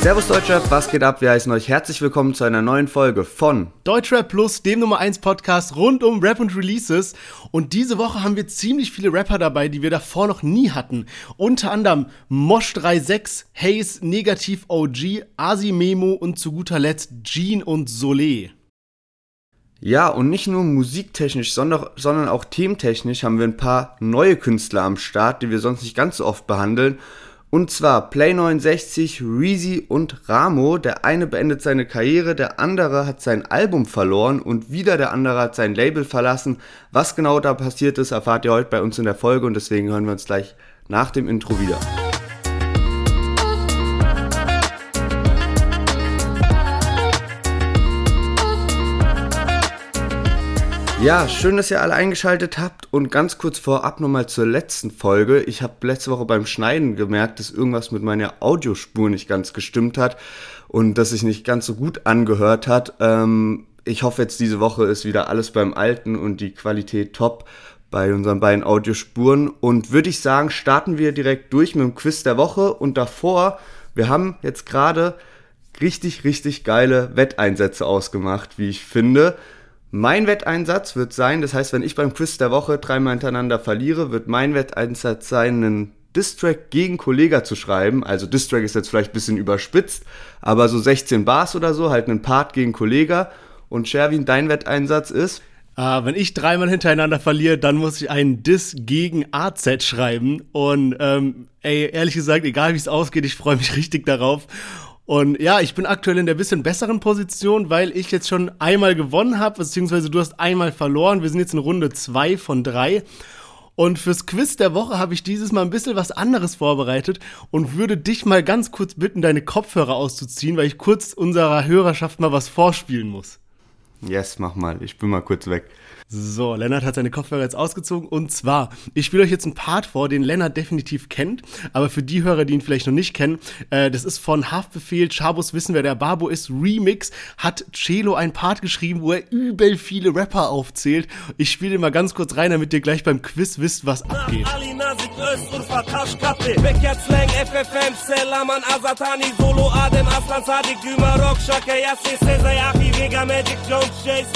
Servus Deutschrap, was geht ab? Wir heißen euch herzlich willkommen zu einer neuen Folge von Deutschrap Plus, dem Nummer 1 Podcast rund um Rap und Releases. Und diese Woche haben wir ziemlich viele Rapper dabei, die wir davor noch nie hatten. Unter anderem Mosh 36, Haze, Negativ OG, Asi Memo und zu guter Letzt Jean und Soleil. Ja, und nicht nur musiktechnisch, sondern, sondern auch thementechnisch haben wir ein paar neue Künstler am Start, die wir sonst nicht ganz so oft behandeln. Und zwar Play69, Reezy und Ramo. Der eine beendet seine Karriere, der andere hat sein Album verloren und wieder der andere hat sein Label verlassen. Was genau da passiert ist, erfahrt ihr heute bei uns in der Folge und deswegen hören wir uns gleich nach dem Intro wieder. Ja, schön, dass ihr alle eingeschaltet habt und ganz kurz vorab nochmal zur letzten Folge. Ich habe letzte Woche beim Schneiden gemerkt, dass irgendwas mit meiner Audiospur nicht ganz gestimmt hat und dass sich nicht ganz so gut angehört hat. Ähm, ich hoffe jetzt diese Woche ist wieder alles beim Alten und die Qualität top bei unseren beiden Audiospuren und würde ich sagen, starten wir direkt durch mit dem Quiz der Woche und davor, wir haben jetzt gerade richtig, richtig geile Wetteinsätze ausgemacht, wie ich finde. Mein Wetteinsatz wird sein, das heißt, wenn ich beim Quiz der Woche dreimal hintereinander verliere, wird mein Wetteinsatz sein, einen Distrack gegen Kollega zu schreiben. Also Distrack ist jetzt vielleicht ein bisschen überspitzt, aber so 16 Bars oder so, halt einen Part gegen Kollega. Und Sherwin, dein Wetteinsatz ist? Uh, wenn ich dreimal hintereinander verliere, dann muss ich einen Diss gegen AZ schreiben. Und ähm, ey, ehrlich gesagt, egal wie es ausgeht, ich freue mich richtig darauf. Und ja, ich bin aktuell in der bisschen besseren Position, weil ich jetzt schon einmal gewonnen habe, beziehungsweise du hast einmal verloren. Wir sind jetzt in Runde zwei von drei. Und fürs Quiz der Woche habe ich dieses Mal ein bisschen was anderes vorbereitet und würde dich mal ganz kurz bitten, deine Kopfhörer auszuziehen, weil ich kurz unserer Hörerschaft mal was vorspielen muss. Yes, mach mal. Ich bin mal kurz weg. So, Lennart hat seine Kopfhörer jetzt ausgezogen und zwar, ich spiele euch jetzt einen Part vor, den Lennart definitiv kennt, aber für die Hörer, die ihn vielleicht noch nicht kennen, äh, das ist von Haftbefehl, Chabos wissen, wer der Babo ist, Remix, hat Celo ein Part geschrieben, wo er übel viele Rapper aufzählt. Ich spiele den mal ganz kurz rein, damit ihr gleich beim Quiz wisst, was abgeht.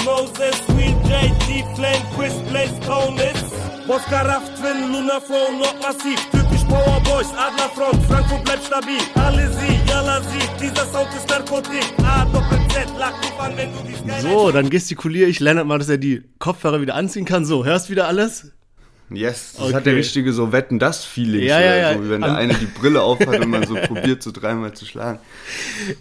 Moses, Will Flame, Chris Blaze, Tonus. Boska Raff, Luna Flow, Not Massiv. Typisch Power Adlerfront, Frankfurt bleibt stabil. Alle sie, Yalla sie, dieser Sound ist Narkotik. A, Doppel Z, dich an, wenn du dies So, dann gestikuliere ich Lennart mal, dass er die Kopfhörer wieder anziehen kann. So, hörst wieder alles? Yes, das okay. hat der richtige so Wetten das Feeling, ja, ja, ja. so wie wenn der eine die Brille aufhat und man so probiert so dreimal zu schlagen.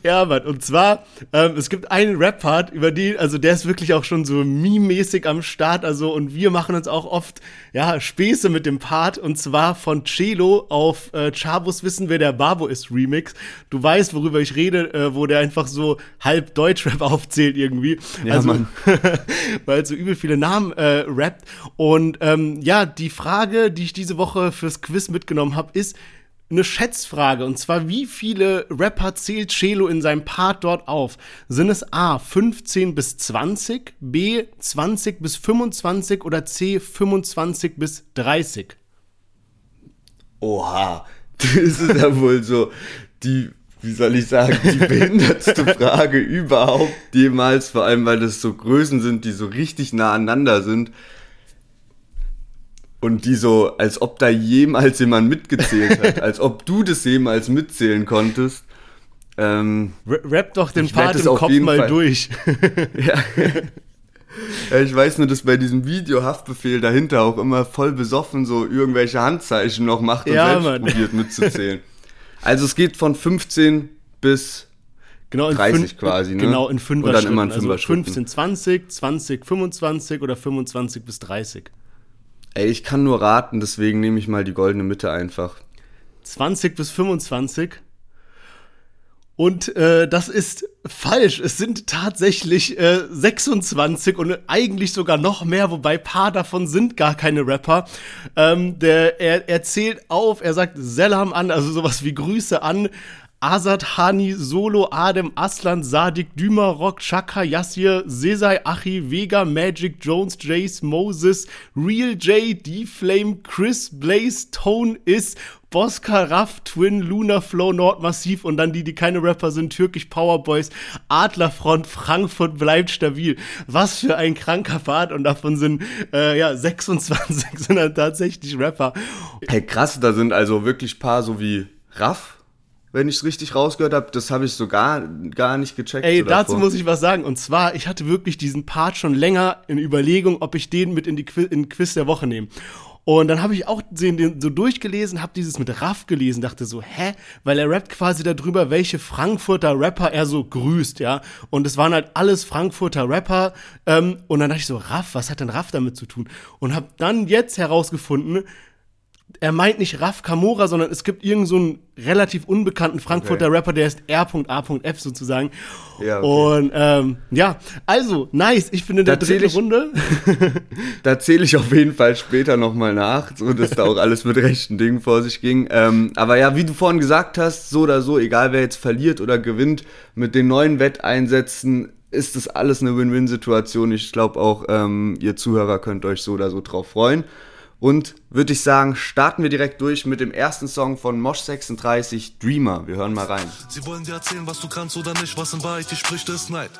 Ja, Mann, und zwar ähm, es gibt einen Rap Part, über die also der ist wirklich auch schon so meme-mäßig am Start, also und wir machen uns auch oft ja Späße mit dem Part und zwar von Celo auf äh, Chabos wissen wer der Babo ist Remix. Du weißt, worüber ich rede, äh, wo der einfach so halb Deutschrap aufzählt irgendwie. Ja, also weil so übel viele Namen äh, rappt und ähm, ja, die Frage, die ich diese Woche fürs Quiz mitgenommen habe, ist eine Schätzfrage. Und zwar, wie viele Rapper zählt Chelo in seinem Part dort auf? Sind es A, 15 bis 20, B, 20 bis 25 oder C, 25 bis 30? Oha, das ist ja wohl so die, wie soll ich sagen, die behindertste Frage überhaupt jemals, vor allem weil das so Größen sind, die so richtig nah aneinander sind und die so, als ob da jemals jemand mitgezählt hat, als ob du das jemals mitzählen konntest. Ähm, Rap doch den Part im Kopf mal Fall. durch. ja. Ich weiß nur, dass bei diesem Video Haftbefehl dahinter auch immer voll besoffen so irgendwelche Handzeichen noch macht und ja, selbst Mann. probiert mitzuzählen. Also es geht von 15 bis genau 30 fünf, quasi, ne? Genau, in 5 Und dann immer in 5 also 15, 20, 20, 25 oder 25 bis 30. Ey, ich kann nur raten, deswegen nehme ich mal die goldene Mitte einfach. 20 bis 25. Und äh, das ist falsch. Es sind tatsächlich äh, 26 und eigentlich sogar noch mehr, wobei paar davon sind gar keine Rapper. Ähm, der, er, er zählt auf, er sagt Selam an, also sowas wie Grüße an Azad Hani, Solo, Adem, Aslan, Sadik, Dümer, Rock, Chaka, Yassir, Sesai, Achi, Vega, Magic, Jones, Jace, Moses, Real J, D-Flame, Chris, Blaze, Tone, Is, Bosca, Raff, Twin, Luna, Flow, Nordmassiv und dann die, die keine Rapper sind, Türkisch Powerboys, Adlerfront, Frankfurt bleibt stabil. Was für ein kranker Part und davon sind äh, ja 26 sind dann tatsächlich Rapper. Hey, krass, da sind also wirklich paar so wie Raff, wenn ich es richtig rausgehört habe. Das habe ich so gar, gar nicht gecheckt. Ey, so dazu muss ich was sagen. Und zwar, ich hatte wirklich diesen Part schon länger in Überlegung, ob ich den mit in die Quiz, in Quiz der Woche nehme. Und dann habe ich auch den, so durchgelesen, habe dieses mit Raff gelesen, dachte so, hä? Weil er rappt quasi darüber, welche Frankfurter Rapper er so grüßt, ja. Und es waren halt alles Frankfurter Rapper. Ähm, und dann dachte ich so, Raff, was hat denn Raff damit zu tun? Und habe dann jetzt herausgefunden, er meint nicht Raf Kamora, sondern es gibt irgendeinen so einen relativ unbekannten Frankfurter okay. Rapper, der ist R.A.F sozusagen. Ja, okay. Und ähm, ja, also, nice. Ich finde der dritte ich, Runde. da zähle ich auf jeden Fall später nochmal nach, so dass da auch alles mit rechten Dingen vor sich ging. Ähm, aber ja, wie du vorhin gesagt hast, so oder so, egal wer jetzt verliert oder gewinnt, mit den neuen Wetteinsätzen ist das alles eine Win-Win-Situation. Ich glaube auch, ähm, ihr Zuhörer könnt euch so oder so drauf freuen. Und würde ich sagen, starten wir direkt durch mit dem ersten Song von Mosh 36, Dreamer. Wir hören mal rein. Sie wollen dir erzählen, was du kannst oder nicht, was in Wahrheit dir spricht, ist Neid.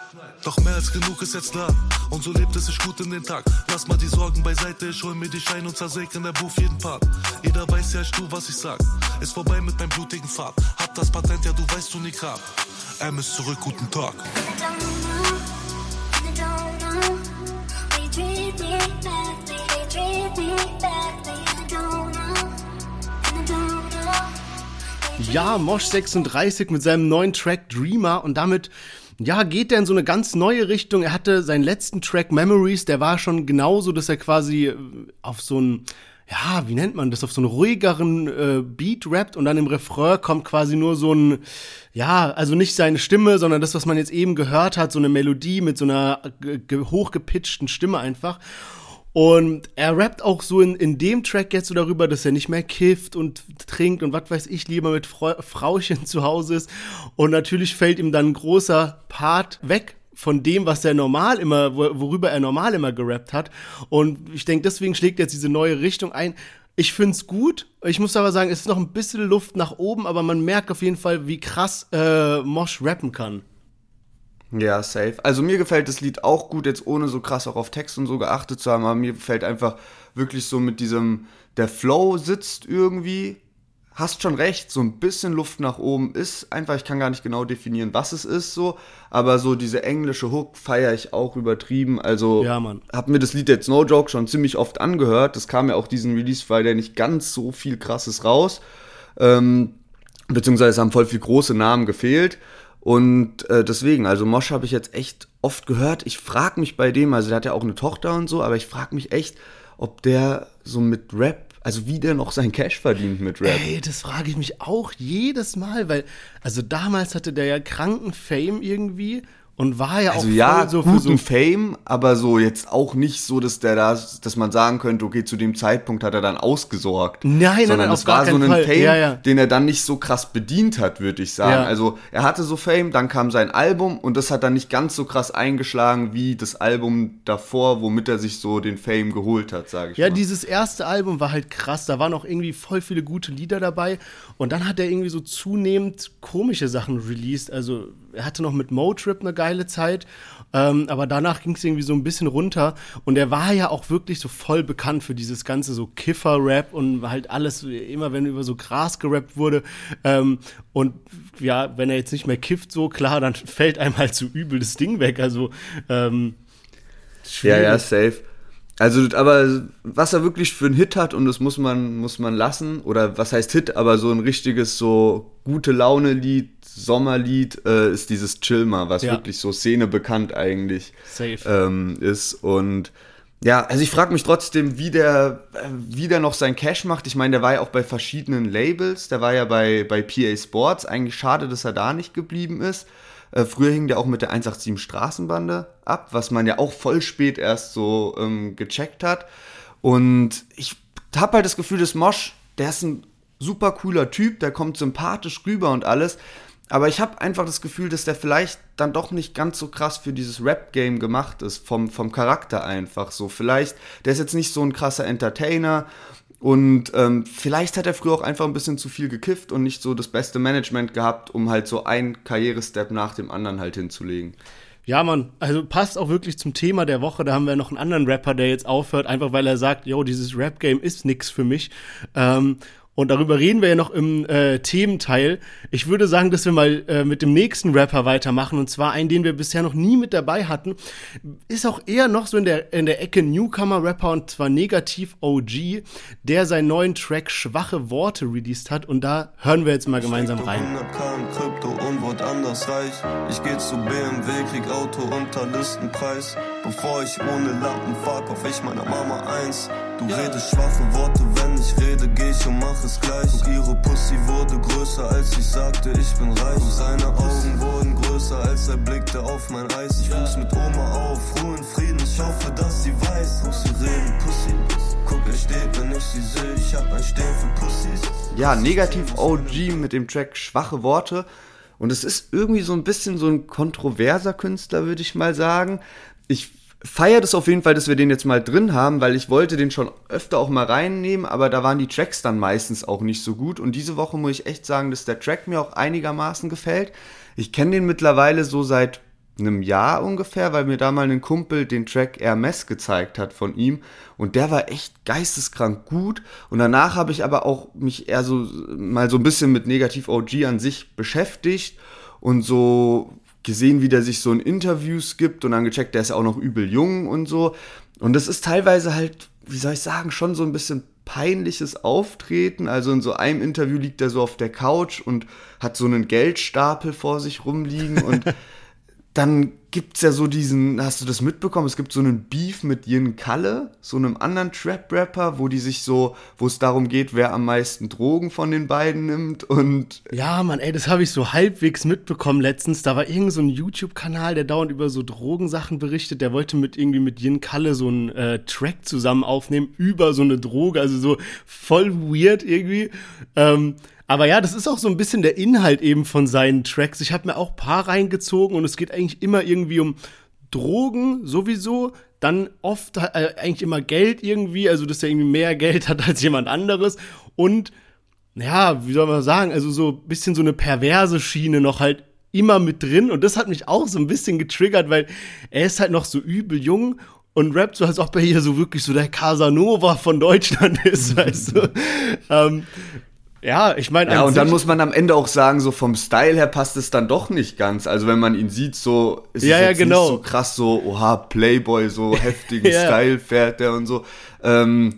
Doch mehr als genug ist jetzt da. Und so lebt es sich gut in den Tag. Lass mal die Sorgen beiseite, ich hol mir die Schein und zersäg in der Buff jeden Part. Jeder weiß ja, ich tu, was ich sag. Ist vorbei mit meinem blutigen Pfad. Hab das Patent, ja, du weißt, du nie grad. M ist zurück, guten Tag. Ja, Mosh 36 mit seinem neuen Track Dreamer und damit ja, geht er in so eine ganz neue Richtung. Er hatte seinen letzten Track Memories, der war schon genauso, dass er quasi äh, auf so einen ja, wie nennt man das, auf so einen ruhigeren äh, Beat rappt und dann im Refrain kommt quasi nur so ein, ja, also nicht seine Stimme, sondern das, was man jetzt eben gehört hat, so eine Melodie mit so einer hochgepitchten Stimme einfach. Und er rappt auch so in, in dem Track jetzt so darüber, dass er nicht mehr kifft und trinkt und was weiß ich, lieber mit Frau, Frauchen zu Hause ist. Und natürlich fällt ihm dann ein großer Part weg von dem, was er normal immer, worüber er normal immer gerappt hat. Und ich denke, deswegen schlägt jetzt diese neue Richtung ein. Ich finde es gut. Ich muss aber sagen, es ist noch ein bisschen Luft nach oben, aber man merkt auf jeden Fall, wie krass äh, Mosh rappen kann. Ja, safe. Also mir gefällt das Lied auch gut, jetzt ohne so krass auch auf Text und so geachtet zu haben, aber mir gefällt einfach wirklich so mit diesem, der Flow sitzt irgendwie. Hast schon recht, so ein bisschen Luft nach oben ist einfach, ich kann gar nicht genau definieren, was es ist so, aber so diese englische Hook feiere ich auch übertrieben. Also ja, Mann. hab mir das Lied jetzt No Joke schon ziemlich oft angehört. Das kam ja auch diesen Release-Friday nicht ganz so viel krasses raus. Ähm, beziehungsweise haben voll viel große Namen gefehlt. Und äh, deswegen, also Mosch habe ich jetzt echt oft gehört. Ich frage mich bei dem, also der hat ja auch eine Tochter und so, aber ich frage mich echt, ob der so mit Rap, also wie der noch sein Cash verdient mit Rap. Ey, das frage ich mich auch jedes Mal, weil, also damals hatte der ja kranken Fame irgendwie und war ja also auch ja, so guten so Fame, aber so jetzt auch nicht so, dass der da, dass man sagen könnte, okay, zu dem Zeitpunkt hat er dann ausgesorgt. Nein, sondern nein, es war so ein Fall. Fame, ja, ja. den er dann nicht so krass bedient hat, würde ich sagen. Ja. Also er hatte so Fame, dann kam sein Album und das hat dann nicht ganz so krass eingeschlagen wie das Album davor, womit er sich so den Fame geholt hat, sage ich ja, mal. Ja, dieses erste Album war halt krass, da waren auch irgendwie voll viele gute Lieder dabei und dann hat er irgendwie so zunehmend komische Sachen released. Also er hatte noch mit Motrip eine geile Zeit ähm, aber danach ging es irgendwie so ein bisschen runter. Und er war ja auch wirklich so voll bekannt für dieses ganze so Kiffer-Rap und halt alles, immer wenn über so Gras gerappt wurde. Ähm, und ja, wenn er jetzt nicht mehr kifft, so klar, dann fällt einem halt so übel das Ding weg. Also, ähm, Ja, ja, safe. Also, aber was er wirklich für einen Hit hat, und das muss man, muss man lassen, oder was heißt Hit, aber so ein richtiges, so gute Laune-Lied, Sommerlied, äh, ist dieses Chilmer, was ja. wirklich so Szene bekannt eigentlich ähm, ist. Und ja, also ich frage mich trotzdem, wie der, äh, wie der noch sein Cash macht. Ich meine, der war ja auch bei verschiedenen Labels, der war ja bei, bei PA Sports. Eigentlich schade, dass er da nicht geblieben ist. Äh, früher hing der auch mit der 187 Straßenbande ab, was man ja auch voll spät erst so ähm, gecheckt hat. Und ich habe halt das Gefühl, dass Mosch, der ist ein super cooler Typ, der kommt sympathisch rüber und alles. aber ich habe einfach das Gefühl, dass der vielleicht dann doch nicht ganz so krass für dieses Rap-Game gemacht ist, vom, vom Charakter einfach so. Vielleicht, der ist jetzt nicht so ein krasser Entertainer und ähm, vielleicht hat er früher auch einfach ein bisschen zu viel gekifft und nicht so das beste Management gehabt, um halt so ein Karrierestep nach dem anderen halt hinzulegen. Ja, Mann, also passt auch wirklich zum Thema der Woche. Da haben wir noch einen anderen Rapper, der jetzt aufhört, einfach weil er sagt, yo, dieses Rap-Game ist nix für mich. Ähm, und darüber reden wir ja noch im äh, Thementeil. Ich würde sagen, dass wir mal äh, mit dem nächsten Rapper weitermachen. Und zwar einen, den wir bisher noch nie mit dabei hatten. Ist auch eher noch so in der, in der Ecke Newcomer-Rapper und zwar Negativ OG, der seinen neuen Track Schwache Worte released hat. Und da hören wir jetzt mal gemeinsam rein. Krypto und Wort anders reich. Ich geh zu BMW, krieg Auto unter Listenpreis. Bevor ich ohne Lampen fahr, kauf ich meiner Mama eins. Du redest schwache Worte, wenn ich rede, geh ich und mach es gleich. Und ihre Pussy wurde größer, als ich sagte, ich bin reich. Und seine Augen wurden größer, als er blickte auf mein Eis. Ich wuchs mit Oma auf, Ruhe und Frieden, ich hoffe, dass sie weiß. Muss sie reden, Pussy. Guck, er steht, wenn ich sie sehe, ich hab ein Stehen für Pussys. Ja, negativ OG mit dem Track Schwache Worte. Und es ist irgendwie so ein bisschen so ein kontroverser Künstler, würde ich mal sagen. Ich feiert es auf jeden Fall, dass wir den jetzt mal drin haben, weil ich wollte den schon öfter auch mal reinnehmen, aber da waren die Tracks dann meistens auch nicht so gut. Und diese Woche muss ich echt sagen, dass der Track mir auch einigermaßen gefällt. Ich kenne den mittlerweile so seit einem Jahr ungefähr, weil mir da mal ein Kumpel den Track Hermes gezeigt hat von ihm und der war echt geisteskrank gut und danach habe ich aber auch mich eher so mal so ein bisschen mit Negativ OG an sich beschäftigt und so gesehen, wie der sich so in Interviews gibt und dann gecheckt, der ist auch noch übel jung und so. Und das ist teilweise halt, wie soll ich sagen, schon so ein bisschen peinliches Auftreten. Also in so einem Interview liegt er so auf der Couch und hat so einen Geldstapel vor sich rumliegen und dann gibt es ja so diesen, hast du das mitbekommen? Es gibt so einen Beef mit Yin Kalle, so einem anderen Trap-Rapper, wo die sich so, wo es darum geht, wer am meisten Drogen von den beiden nimmt und. Ja, Mann, ey, das habe ich so halbwegs mitbekommen letztens. Da war irgend so ein YouTube-Kanal, der dauernd über so Drogensachen berichtet. Der wollte mit irgendwie mit Yin Kalle so einen äh, Track zusammen aufnehmen über so eine Droge, also so voll weird irgendwie. Ähm, aber ja, das ist auch so ein bisschen der Inhalt eben von seinen Tracks. Ich habe mir auch ein paar reingezogen und es geht eigentlich immer irgendwie um Drogen sowieso, dann oft äh, eigentlich immer Geld irgendwie, also dass er irgendwie mehr Geld hat als jemand anderes und ja, wie soll man sagen, also so ein bisschen so eine perverse Schiene noch halt immer mit drin und das hat mich auch so ein bisschen getriggert, weil er ist halt noch so übel jung und rappt so, als ob er hier so wirklich so der Casanova von Deutschland ist, weißt du. ähm, ja, ich meine. Ja, und dann muss man am Ende auch sagen, so vom Style her passt es dann doch nicht ganz. Also wenn man ihn sieht, so ist ja, es ja, jetzt genau. nicht so krass, so, oha, Playboy, so heftigen ja. Style fährt der und so. Ähm,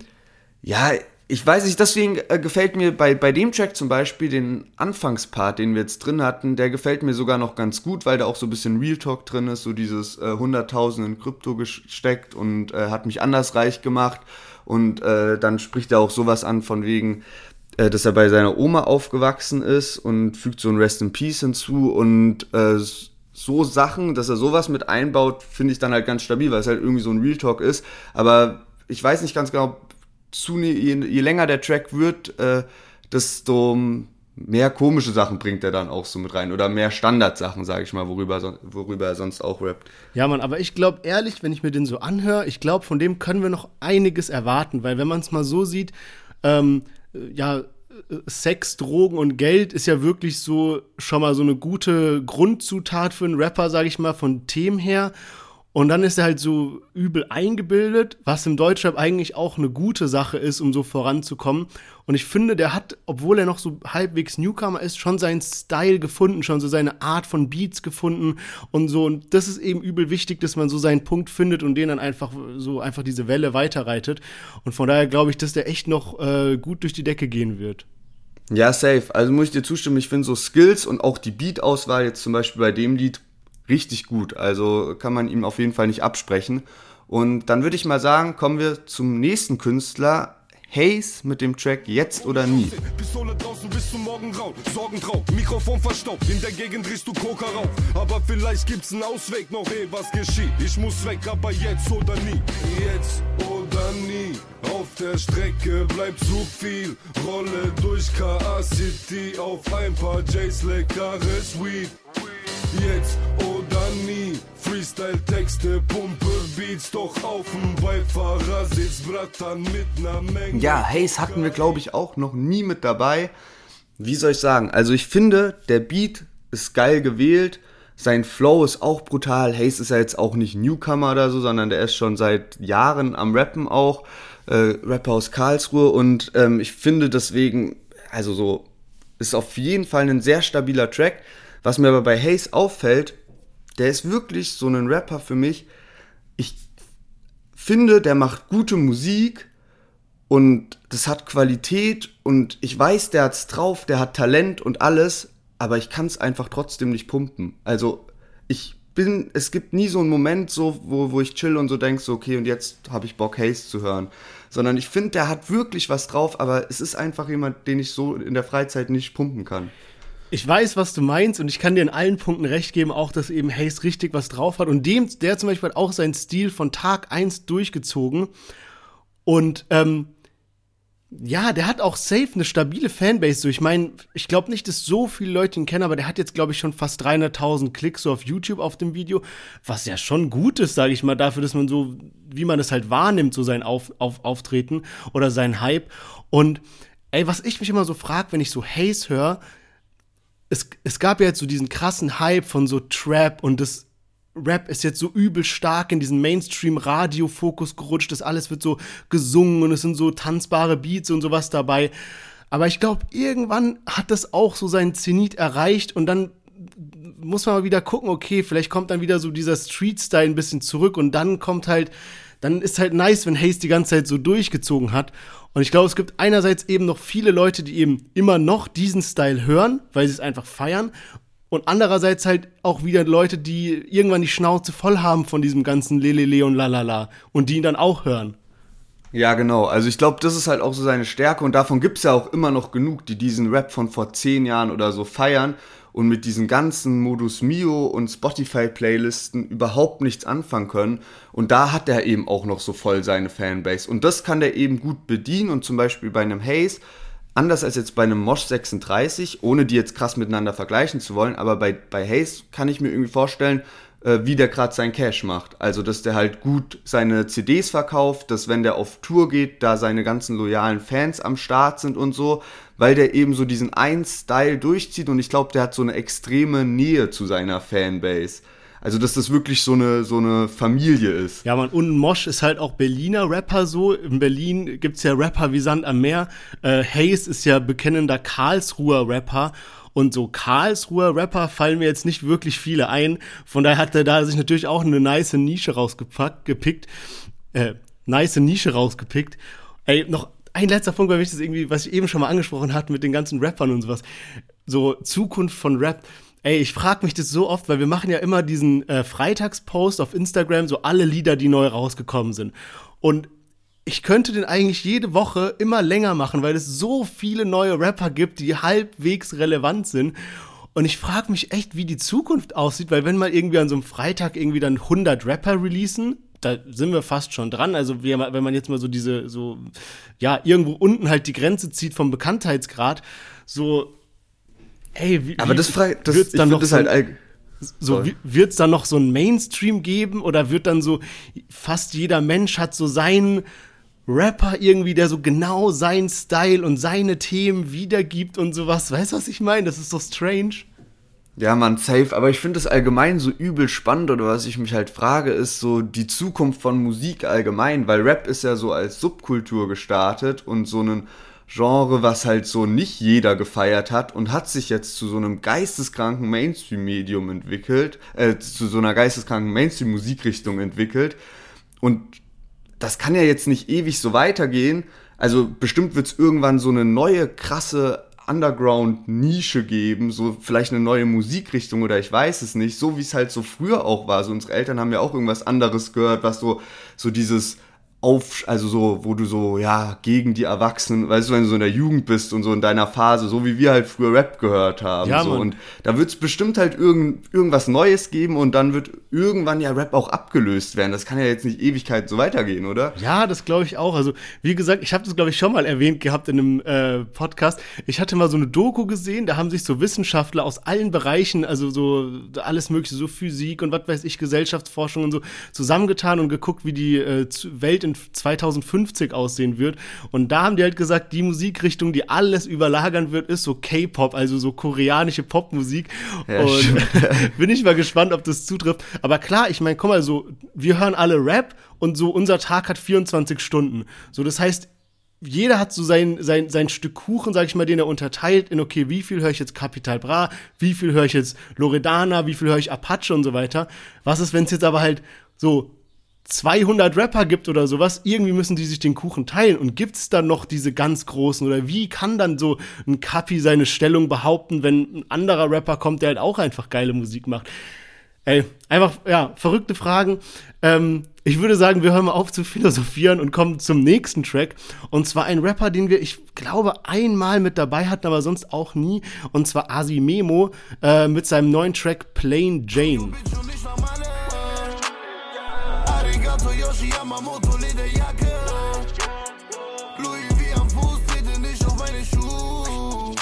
ja, ich weiß nicht, deswegen äh, gefällt mir bei, bei dem Track zum Beispiel den Anfangspart, den wir jetzt drin hatten, der gefällt mir sogar noch ganz gut, weil da auch so ein bisschen Real Talk drin ist, so dieses äh, 100.000 in Krypto gesteckt und äh, hat mich anders reich gemacht. Und äh, dann spricht er auch sowas an von wegen, äh, dass er bei seiner Oma aufgewachsen ist und fügt so ein Rest in Peace hinzu und äh, so Sachen, dass er sowas mit einbaut, finde ich dann halt ganz stabil, weil es halt irgendwie so ein Real Talk ist. Aber ich weiß nicht ganz genau, zu, je, je länger der Track wird, äh, desto mehr komische Sachen bringt er dann auch so mit rein oder mehr Standardsachen, sage ich mal, worüber, worüber er sonst auch rappt. Ja, Mann, aber ich glaube ehrlich, wenn ich mir den so anhöre, ich glaube, von dem können wir noch einiges erwarten, weil wenn man es mal so sieht, ähm, ja, Sex, Drogen und Geld ist ja wirklich so schon mal so eine gute Grundzutat für einen Rapper, sag ich mal, von Themen her. Und dann ist er halt so übel eingebildet, was im Deutschrap eigentlich auch eine gute Sache ist, um so voranzukommen. Und ich finde, der hat, obwohl er noch so halbwegs Newcomer ist, schon seinen Style gefunden, schon so seine Art von Beats gefunden und so. Und das ist eben übel wichtig, dass man so seinen Punkt findet und den dann einfach so einfach diese Welle weiterreitet. Und von daher glaube ich, dass der echt noch äh, gut durch die Decke gehen wird. Ja, safe. Also muss ich dir zustimmen, ich finde so Skills und auch die Beat-Auswahl jetzt zum Beispiel bei dem Lied richtig gut. Also kann man ihm auf jeden Fall nicht absprechen. Und dann würde ich mal sagen, kommen wir zum nächsten Künstler. Haze mit dem Track Jetzt oder Nie. Pistole draußen bis zum Morgengrauen, Sorgen drauf, Mikrofon verstaubt, in der Gegend drehst du Koka rauf. Aber vielleicht gibt's einen Ausweg noch, eh, was geschieht. Ich muss weg, aber jetzt oder nie. Jetzt oder nie. Auf der Strecke bleibt zu viel. Rolle durch KA City auf ein paar J's leckeres Weed. Jetzt oder nie, Freestyle-Texte, Pumpe, Beats, doch auf dem Beifahrer sitzt Brattern mit ner Menge. Ja, Haze hatten wir, glaube ich, auch noch nie mit dabei. Wie soll ich sagen? Also ich finde, der Beat ist geil gewählt. Sein Flow ist auch brutal. Haze ist ja jetzt auch nicht Newcomer oder so, sondern der ist schon seit Jahren am Rappen auch. Äh, Rapper aus Karlsruhe. Und ähm, ich finde deswegen, also so, ist auf jeden Fall ein sehr stabiler Track. Was mir aber bei Haze auffällt, der ist wirklich so ein Rapper für mich. Ich finde, der macht gute Musik und das hat Qualität und ich weiß, der hat's drauf, der hat Talent und alles, aber ich kann es einfach trotzdem nicht pumpen. Also ich bin, es gibt nie so einen Moment, so, wo, wo ich chill und so denk, so, okay, und jetzt habe ich Bock, Haze zu hören. Sondern ich finde, der hat wirklich was drauf, aber es ist einfach jemand, den ich so in der Freizeit nicht pumpen kann. Ich weiß, was du meinst und ich kann dir in allen Punkten recht geben, auch dass eben Hayes richtig was drauf hat. Und dem, der zum Beispiel hat auch seinen Stil von Tag 1 durchgezogen. Und ähm, ja, der hat auch safe eine stabile Fanbase. So, ich meine, ich glaube nicht, dass so viele Leute ihn kennen, aber der hat jetzt, glaube ich, schon fast 300.000 Klicks so auf YouTube auf dem Video, was ja schon gut ist, sage ich mal, dafür, dass man so, wie man es halt wahrnimmt, so sein auf, auf, Auftreten oder sein Hype. Und ey, was ich mich immer so frage, wenn ich so Haze höre, es, es gab ja jetzt so diesen krassen Hype von so Trap und das Rap ist jetzt so übel stark in diesen Mainstream-Radio-Fokus gerutscht, das alles wird so gesungen und es sind so tanzbare Beats und sowas dabei. Aber ich glaube, irgendwann hat das auch so seinen Zenit erreicht und dann muss man mal wieder gucken, okay, vielleicht kommt dann wieder so dieser Street-Style ein bisschen zurück und dann kommt halt, dann ist halt nice, wenn Haze die ganze Zeit so durchgezogen hat. Und ich glaube, es gibt einerseits eben noch viele Leute, die eben immer noch diesen Style hören, weil sie es einfach feiern. Und andererseits halt auch wieder Leute, die irgendwann die Schnauze voll haben von diesem ganzen Lelele und Lalala und die ihn dann auch hören. Ja, genau. Also ich glaube, das ist halt auch so seine Stärke und davon gibt es ja auch immer noch genug, die diesen Rap von vor zehn Jahren oder so feiern und mit diesen ganzen Modus Mio und Spotify-Playlisten überhaupt nichts anfangen können. Und da hat er eben auch noch so voll seine Fanbase. Und das kann der eben gut bedienen und zum Beispiel bei einem Haze, anders als jetzt bei einem Mosh 36, ohne die jetzt krass miteinander vergleichen zu wollen, aber bei, bei Haze kann ich mir irgendwie vorstellen, äh, wie der gerade sein Cash macht. Also, dass der halt gut seine CDs verkauft, dass wenn der auf Tour geht, da seine ganzen loyalen Fans am Start sind und so weil der eben so diesen einen Style durchzieht und ich glaube, der hat so eine extreme Nähe zu seiner Fanbase. Also, dass das wirklich so eine, so eine Familie ist. Ja, man, und Mosch ist halt auch Berliner Rapper so. In Berlin gibt's ja Rapper wie Sand am Meer. Äh, Hayes ist ja bekennender Karlsruher Rapper. Und so Karlsruher Rapper fallen mir jetzt nicht wirklich viele ein. Von daher hat er da sich natürlich auch eine nice Nische rausgepackt, gepickt. Äh, nice Nische rausgepickt. Ey, noch ein letzter Punkt, weil ich das irgendwie, was ich eben schon mal angesprochen hatte mit den ganzen Rappern und sowas. So Zukunft von Rap. Ey, ich frage mich das so oft, weil wir machen ja immer diesen äh, Freitagspost auf Instagram, so alle Lieder, die neu rausgekommen sind. Und ich könnte den eigentlich jede Woche immer länger machen, weil es so viele neue Rapper gibt, die halbwegs relevant sind. Und ich frage mich echt, wie die Zukunft aussieht, weil wenn mal irgendwie an so einem Freitag irgendwie dann 100 Rapper releasen, da sind wir fast schon dran. Also wenn man jetzt mal so diese, so, ja, irgendwo unten halt die Grenze zieht vom Bekanntheitsgrad, so, ey, wie, Aber das, frei, das wird's dann noch das so, halt so wird es dann noch so ein Mainstream geben oder wird dann so fast jeder Mensch hat so seinen Rapper irgendwie, der so genau seinen Style und seine Themen wiedergibt und sowas. Weißt du, was ich meine? Das ist so strange. Ja, man, safe. Aber ich finde es allgemein so übel spannend oder was ich mich halt frage, ist so die Zukunft von Musik allgemein, weil Rap ist ja so als Subkultur gestartet und so ein Genre, was halt so nicht jeder gefeiert hat und hat sich jetzt zu so einem geisteskranken Mainstream-Medium entwickelt, äh, zu so einer geisteskranken Mainstream-Musikrichtung entwickelt. Und das kann ja jetzt nicht ewig so weitergehen. Also bestimmt wird es irgendwann so eine neue krasse Underground-Nische geben, so vielleicht eine neue Musikrichtung oder ich weiß es nicht, so wie es halt so früher auch war. So unsere Eltern haben ja auch irgendwas anderes gehört, was so, so dieses auf, also so, wo du so, ja, gegen die Erwachsenen, weißt du, wenn du so in der Jugend bist und so in deiner Phase, so wie wir halt früher Rap gehört haben. Ja, so. Mann. Und da wird es bestimmt halt irgend, irgendwas Neues geben und dann wird irgendwann ja Rap auch abgelöst werden. Das kann ja jetzt nicht Ewigkeit so weitergehen, oder? Ja, das glaube ich auch. Also, wie gesagt, ich habe das, glaube ich, schon mal erwähnt gehabt in einem äh, Podcast. Ich hatte mal so eine Doku gesehen, da haben sich so Wissenschaftler aus allen Bereichen, also so alles mögliche, so Physik und was weiß ich, Gesellschaftsforschung und so, zusammengetan und geguckt, wie die äh, Welt in 2050 aussehen wird. Und da haben die halt gesagt, die Musikrichtung, die alles überlagern wird, ist so K-Pop, also so koreanische Popmusik. Ja, und bin ich mal gespannt, ob das zutrifft. Aber klar, ich meine, guck mal, so, wir hören alle Rap und so unser Tag hat 24 Stunden. So, das heißt, jeder hat so sein, sein, sein Stück Kuchen, sag ich mal, den er unterteilt in, okay, wie viel höre ich jetzt Capital Bra, wie viel höre ich jetzt Loredana, wie viel höre ich Apache und so weiter. Was ist, wenn es jetzt aber halt so 200 Rapper gibt oder sowas, irgendwie müssen die sich den Kuchen teilen. Und gibt's dann noch diese ganz großen? Oder wie kann dann so ein Kapi seine Stellung behaupten, wenn ein anderer Rapper kommt, der halt auch einfach geile Musik macht? Ey, einfach, ja, verrückte Fragen. Ähm, ich würde sagen, wir hören mal auf zu philosophieren und kommen zum nächsten Track. Und zwar ein Rapper, den wir, ich glaube, einmal mit dabei hatten, aber sonst auch nie. Und zwar Asi Memo äh, mit seinem neuen Track Plain Jane. Arigato Yoshi Yamamoto Lederjacke. Louis V am Fuß, trete nicht auf meine Schuhe.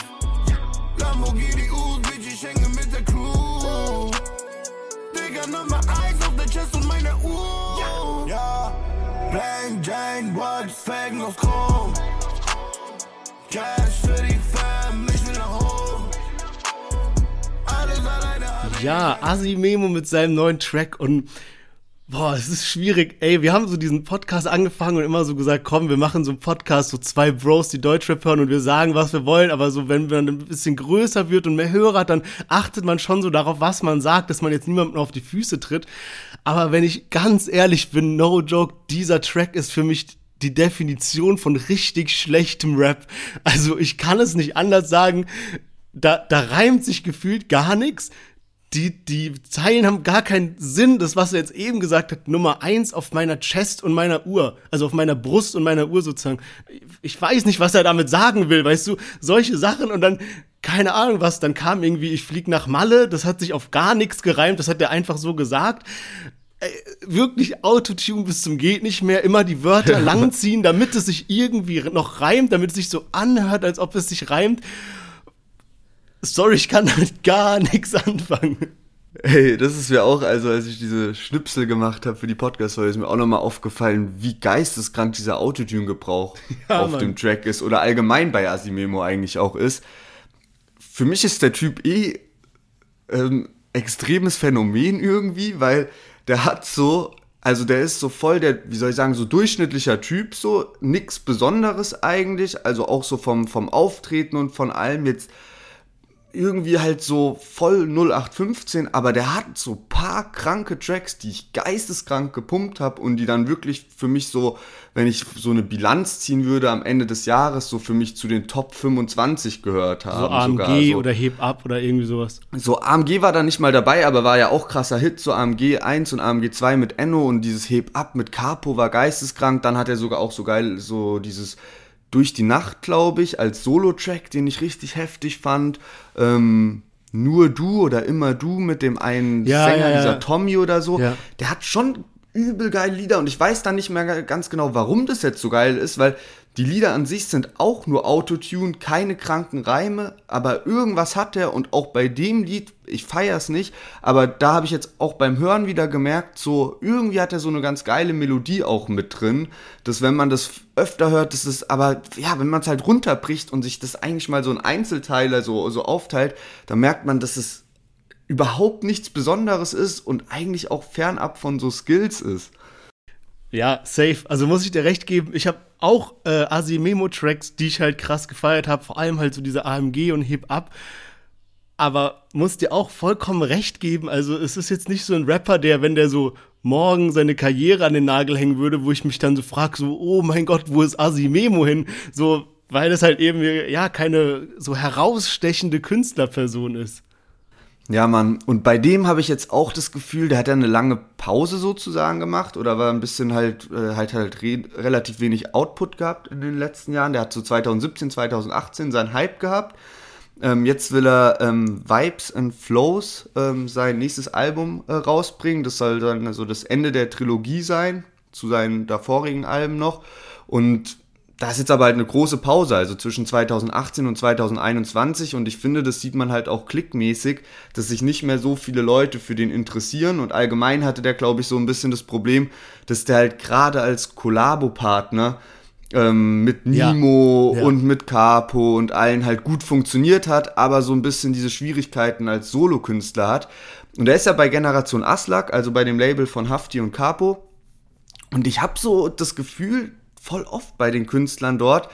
Lamborghini Us, Bitch, ich hänge mit der Crew. Digga, Nummer 1 auf der Chest und meine Uhr. Ja, Plain Jane, Watch, Felgen aus Chrom. Cash für die Fam, ich will nach home. Alles alleine, alleine. Ja, Asi Memo mit seinem neuen Track und boah, es ist schwierig. Ey, wir haben so diesen Podcast angefangen und immer so gesagt, komm, wir machen so einen Podcast, so zwei Bros, die Deutschrap hören und wir sagen, was wir wollen, aber so, wenn man ein bisschen größer wird und mehr Hörer hat, dann achtet man schon so darauf, was man sagt, dass man jetzt niemandem auf die Füße tritt. Aber wenn ich ganz ehrlich bin, no joke, dieser Track ist für mich die Definition von richtig schlechtem Rap. Also ich kann es nicht anders sagen. Da, da reimt sich gefühlt gar nichts. Die, die Zeilen haben gar keinen Sinn. Das, was er jetzt eben gesagt hat, Nummer eins auf meiner Chest und meiner Uhr. Also auf meiner Brust und meiner Uhr sozusagen. Ich weiß nicht, was er damit sagen will, weißt du? Solche Sachen und dann, keine Ahnung was, dann kam irgendwie, ich flieg nach Malle. Das hat sich auf gar nichts gereimt. Das hat er einfach so gesagt wirklich Autotune bis zum geht nicht mehr, immer die Wörter langziehen, damit es sich irgendwie noch reimt, damit es sich so anhört, als ob es sich reimt. Sorry, ich kann damit gar nichts anfangen. Ey, das ist mir auch, also als ich diese Schnipsel gemacht habe für die Podcast-Folge, ist mir auch nochmal aufgefallen, wie geisteskrank dieser Autotune-Gebrauch Ja, auf Mann. dem Track ist oder allgemein bei Asimemo eigentlich auch ist. Für mich ist der Typ eh ähm, extremes Phänomen irgendwie, weil der hat so, also der ist so voll der, wie soll ich sagen, so durchschnittlicher Typ, so nix Besonderes eigentlich, also auch so vom, vom Auftreten und von allem jetzt irgendwie halt so voll 0815, aber der hat so paar kranke Tracks, die ich geisteskrank gepumpt habe und die dann wirklich für mich so, wenn ich so eine Bilanz ziehen würde am Ende des Jahres, so für mich zu den Top 25 gehört haben. So AMG sogar, so. oder Heb ab oder irgendwie sowas. So, AMG war da nicht mal dabei, aber war ja auch krasser Hit. So AMG 1 und AMG 2 mit Enno und dieses Heb ab mit Capo war geisteskrank. Dann hat er sogar auch so geil, so dieses Durch die Nacht, glaube ich, als Solo-Track, den ich richtig heftig fand. Ähm, nur du oder immer du mit dem einen Ja, Sänger, ja, ja. dieser Tommy oder so. Der hat schon übel geile Lieder und ich weiß dann nicht mehr ganz genau, warum das jetzt so geil ist, weil die Lieder an sich sind auch nur Autotune, keine kranken Reime, aber irgendwas hat er und auch bei dem Lied, ich feier's nicht, aber da habe ich jetzt auch beim Hören wieder gemerkt, so irgendwie hat er so eine ganz geile Melodie auch mit drin, dass wenn man das öfter hört, das ist aber, ja, wenn man es halt runterbricht und sich das eigentlich mal so in Einzelteile so, so aufteilt, dann merkt man, dass es überhaupt nichts Besonderes ist und eigentlich auch fernab von so Skills ist. Ja, safe. Also muss ich dir recht geben, ich habe auch äh, Asi-Memo-Tracks, die ich halt krass gefeiert habe, vor allem halt so diese AMG und Hip Up. Aber muss dir auch vollkommen recht geben, also es ist jetzt nicht so ein Rapper, der, wenn der so morgen seine Karriere an den Nagel hängen würde, wo ich mich dann so frage, so, oh mein Gott, wo ist Asi-Memo hin? So, weil es halt eben, ja, keine so herausstechende Künstlerperson ist. Ja, Mann. Und bei dem habe ich jetzt auch das Gefühl, der hat ja eine lange Pause sozusagen gemacht oder war ein bisschen halt, äh, halt, halt re relativ wenig Output gehabt in den letzten Jahren. Der hat so 2017, 2018 seinen Hype gehabt. Ähm, jetzt will er ähm, Vibes and Flows, ähm, sein nächstes Album äh, rausbringen. Das soll dann also das Ende der Trilogie sein, zu seinen davorigen Alben noch. Und da ist jetzt aber halt eine große Pause, also zwischen 2018 und 2021 und ich finde, das sieht man halt auch klickmäßig, dass sich nicht mehr so viele Leute für den interessieren und allgemein hatte der, glaube ich, so ein bisschen das Problem, dass der halt gerade als Kollabo-Partner ähm, mit Nimo ja, ja. und mit Capo und allen halt gut funktioniert hat, aber so ein bisschen diese Schwierigkeiten als Solokünstler hat. Und er ist ja bei Generation Aslak, also bei dem Label von Hafti und Capo. Und ich habe so das Gefühl, voll oft bei den Künstlern dort,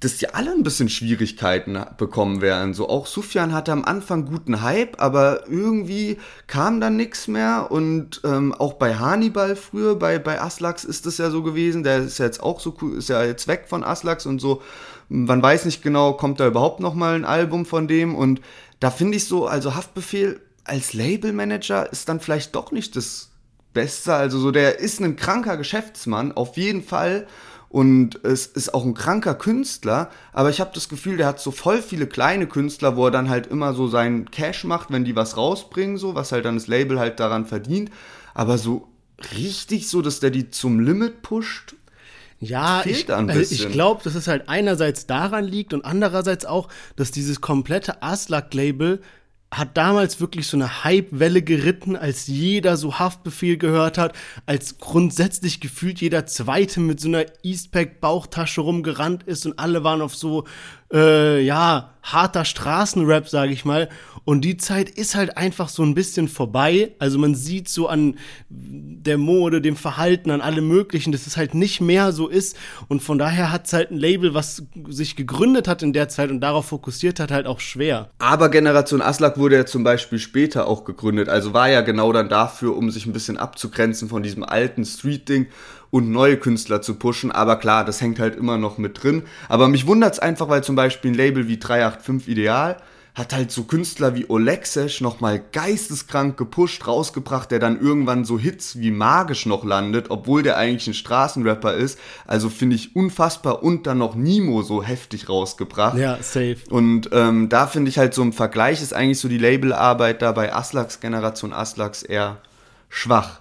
dass die alle ein bisschen Schwierigkeiten bekommen werden. So auch Sufjan hatte am Anfang guten Hype, aber irgendwie kam dann nichts mehr. Und ähm, auch bei Hannibal früher, bei, bei Aslax ist das ja so gewesen. Der ist ja jetzt auch so ist ja jetzt weg von Aslax und so. Man weiß nicht genau, kommt da überhaupt noch mal ein Album von dem. Und da finde ich so, also Haftbefehl als Labelmanager ist dann vielleicht doch nicht das Beste. Also so, der ist ein kranker Geschäftsmann, auf jeden Fall. Und es ist auch ein kranker Künstler, aber ich habe das Gefühl, der hat so voll viele kleine Künstler, wo er dann halt immer so seinen Cash macht, wenn die was rausbringen, so, was halt dann das Label halt daran verdient. Aber so richtig so, dass der die zum Limit pusht, ja, ich, äh, ich glaube, dass es halt einerseits daran liegt und andererseits auch, dass dieses komplette Aslak-Label hat damals wirklich so eine Hype-Welle geritten, als jeder so Haftbefehl gehört hat, als grundsätzlich gefühlt jeder Zweite mit so einer Eastpack-Bauchtasche rumgerannt ist und alle waren auf so äh, ja, harter Straßenrap, sage ich mal. Und die Zeit ist halt einfach so ein bisschen vorbei. Also man sieht so an der Mode, dem Verhalten, an allem Möglichen, dass es halt nicht mehr so ist. Und von daher hat es halt ein Label, was sich gegründet hat in der Zeit und darauf fokussiert hat, halt auch schwer. Aber Generation Aslak wurde ja zum Beispiel später auch gegründet. Also war ja genau dann dafür, um sich ein bisschen abzugrenzen von diesem alten Street-Ding und neue Künstler zu pushen. Aber klar, das hängt halt immer noch mit drin. Aber mich wundert es einfach, weil zum Beispiel ein Label wie 385 Ideal hat halt so Künstler wie Olexesh nochmal geisteskrank gepusht, rausgebracht, der dann irgendwann so Hits wie Magisch noch landet, obwohl der eigentlich ein Straßenrapper ist. Also finde ich unfassbar und dann noch Nimo so heftig rausgebracht. Ja, safe. Und ähm, da finde ich halt so im Vergleich ist eigentlich so die Labelarbeit da bei Aslaks Generation Aslaks eher schwach.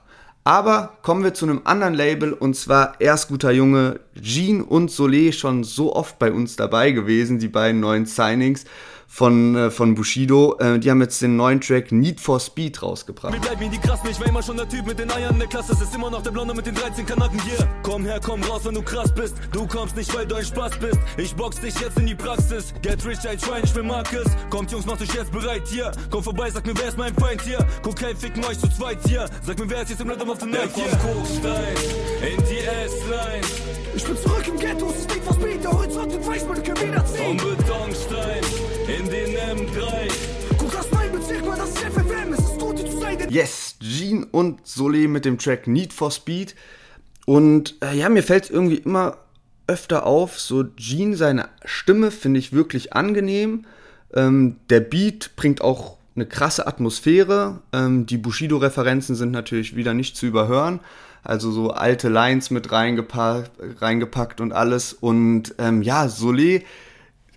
Aber kommen wir zu einem anderen Label und zwar erst guter Junge. Jean und Soleil schon so oft bei uns dabei gewesen, die beiden neuen Signings von, äh, von Bushido. Äh, die haben jetzt den neuen Track Need for Speed rausgebracht. Wir bleiben die krass, ich war immer schon der Typ mit den Eiern in der Klasse. Es ist immer noch der Blonde mit den 13 Kanaken hier. Komm her, komm raus, wenn du krass bist. Du kommst nicht, weil du ein Spaß bist. Ich box dich jetzt in die Praxis. Get rich, ein Schwein, ich will Marcus. Kommt Jungs, macht euch jetzt bereit hier. Komm vorbei, sag mir, wer ist mein Feind hier? Guck, hey, ficken euch zu zweit hier. Sag mir, wer ist jetzt im Rhythm of the Night hier? Vom Kokstein in die S-Line. Ich bin zurück im Ghetto, es ist Need for Speed. Der Horizont im Weißbild kann wiederziehen. Vom Betonstein in den M3. Guck das mein Bezirk, das ist FFM, es ist gut, zu sein. Yes, Jean und Soleil mit dem Track Need for Speed. Und äh, ja, mir fällt irgendwie immer öfter auf, so Jean, seine Stimme finde ich wirklich angenehm. Ähm, der Beat bringt auch eine krasse Atmosphäre. Ähm, die Bushido-Referenzen sind natürlich wieder nicht zu überhören. Also so alte Lines mit reingepackt, reingepackt und alles. Und ähm, ja, Soleil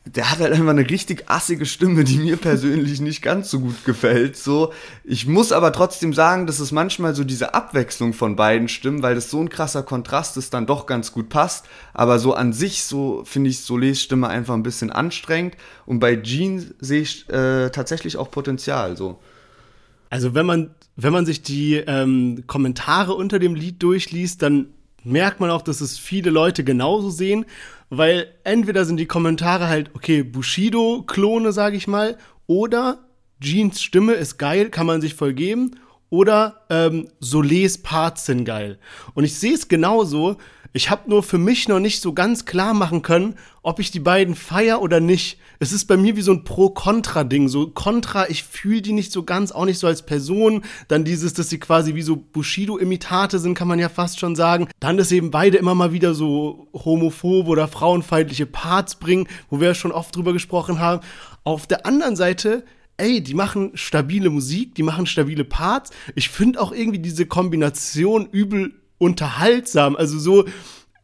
der hat halt einfach eine richtig assige Stimme, die mir persönlich nicht ganz so gut gefällt. So, ich muss aber trotzdem sagen, dass es manchmal so diese Abwechslung von beiden Stimmen, weil das so ein krasser Kontrast ist, dann doch ganz gut passt. Aber so an sich, so finde ich Solés Stimme einfach ein bisschen anstrengend. Und bei Jean sehe ich äh, tatsächlich auch Potenzial. So. Also wenn man wenn man sich die ähm, Kommentare unter dem Lied durchliest, dann merkt man auch, dass es viele Leute genauso sehen weil entweder sind die Kommentare halt, okay, Bushido-Klone, sag ich mal, oder Jeans Stimme ist geil, kann man sich voll geben, oder ähm, Solés Parts sind geil. Und ich sehe es genauso. Ich habe nur für mich noch nicht so ganz klar machen können, ob ich die beiden feier oder nicht. Es ist bei mir wie so ein Pro-Kontra-Ding. So Kontra, ich fühle die nicht so ganz, auch nicht so als Person. Dann dieses, dass sie quasi wie so Bushido-Imitate sind, kann man ja fast schon sagen. Dann, dass eben beide immer mal wieder so homophobe oder frauenfeindliche Parts bringen, wo wir ja schon oft drüber gesprochen haben. Auf der anderen Seite ey, die machen stabile Musik, die machen stabile Parts. Ich finde auch irgendwie diese Kombination übel unterhaltsam. Also so,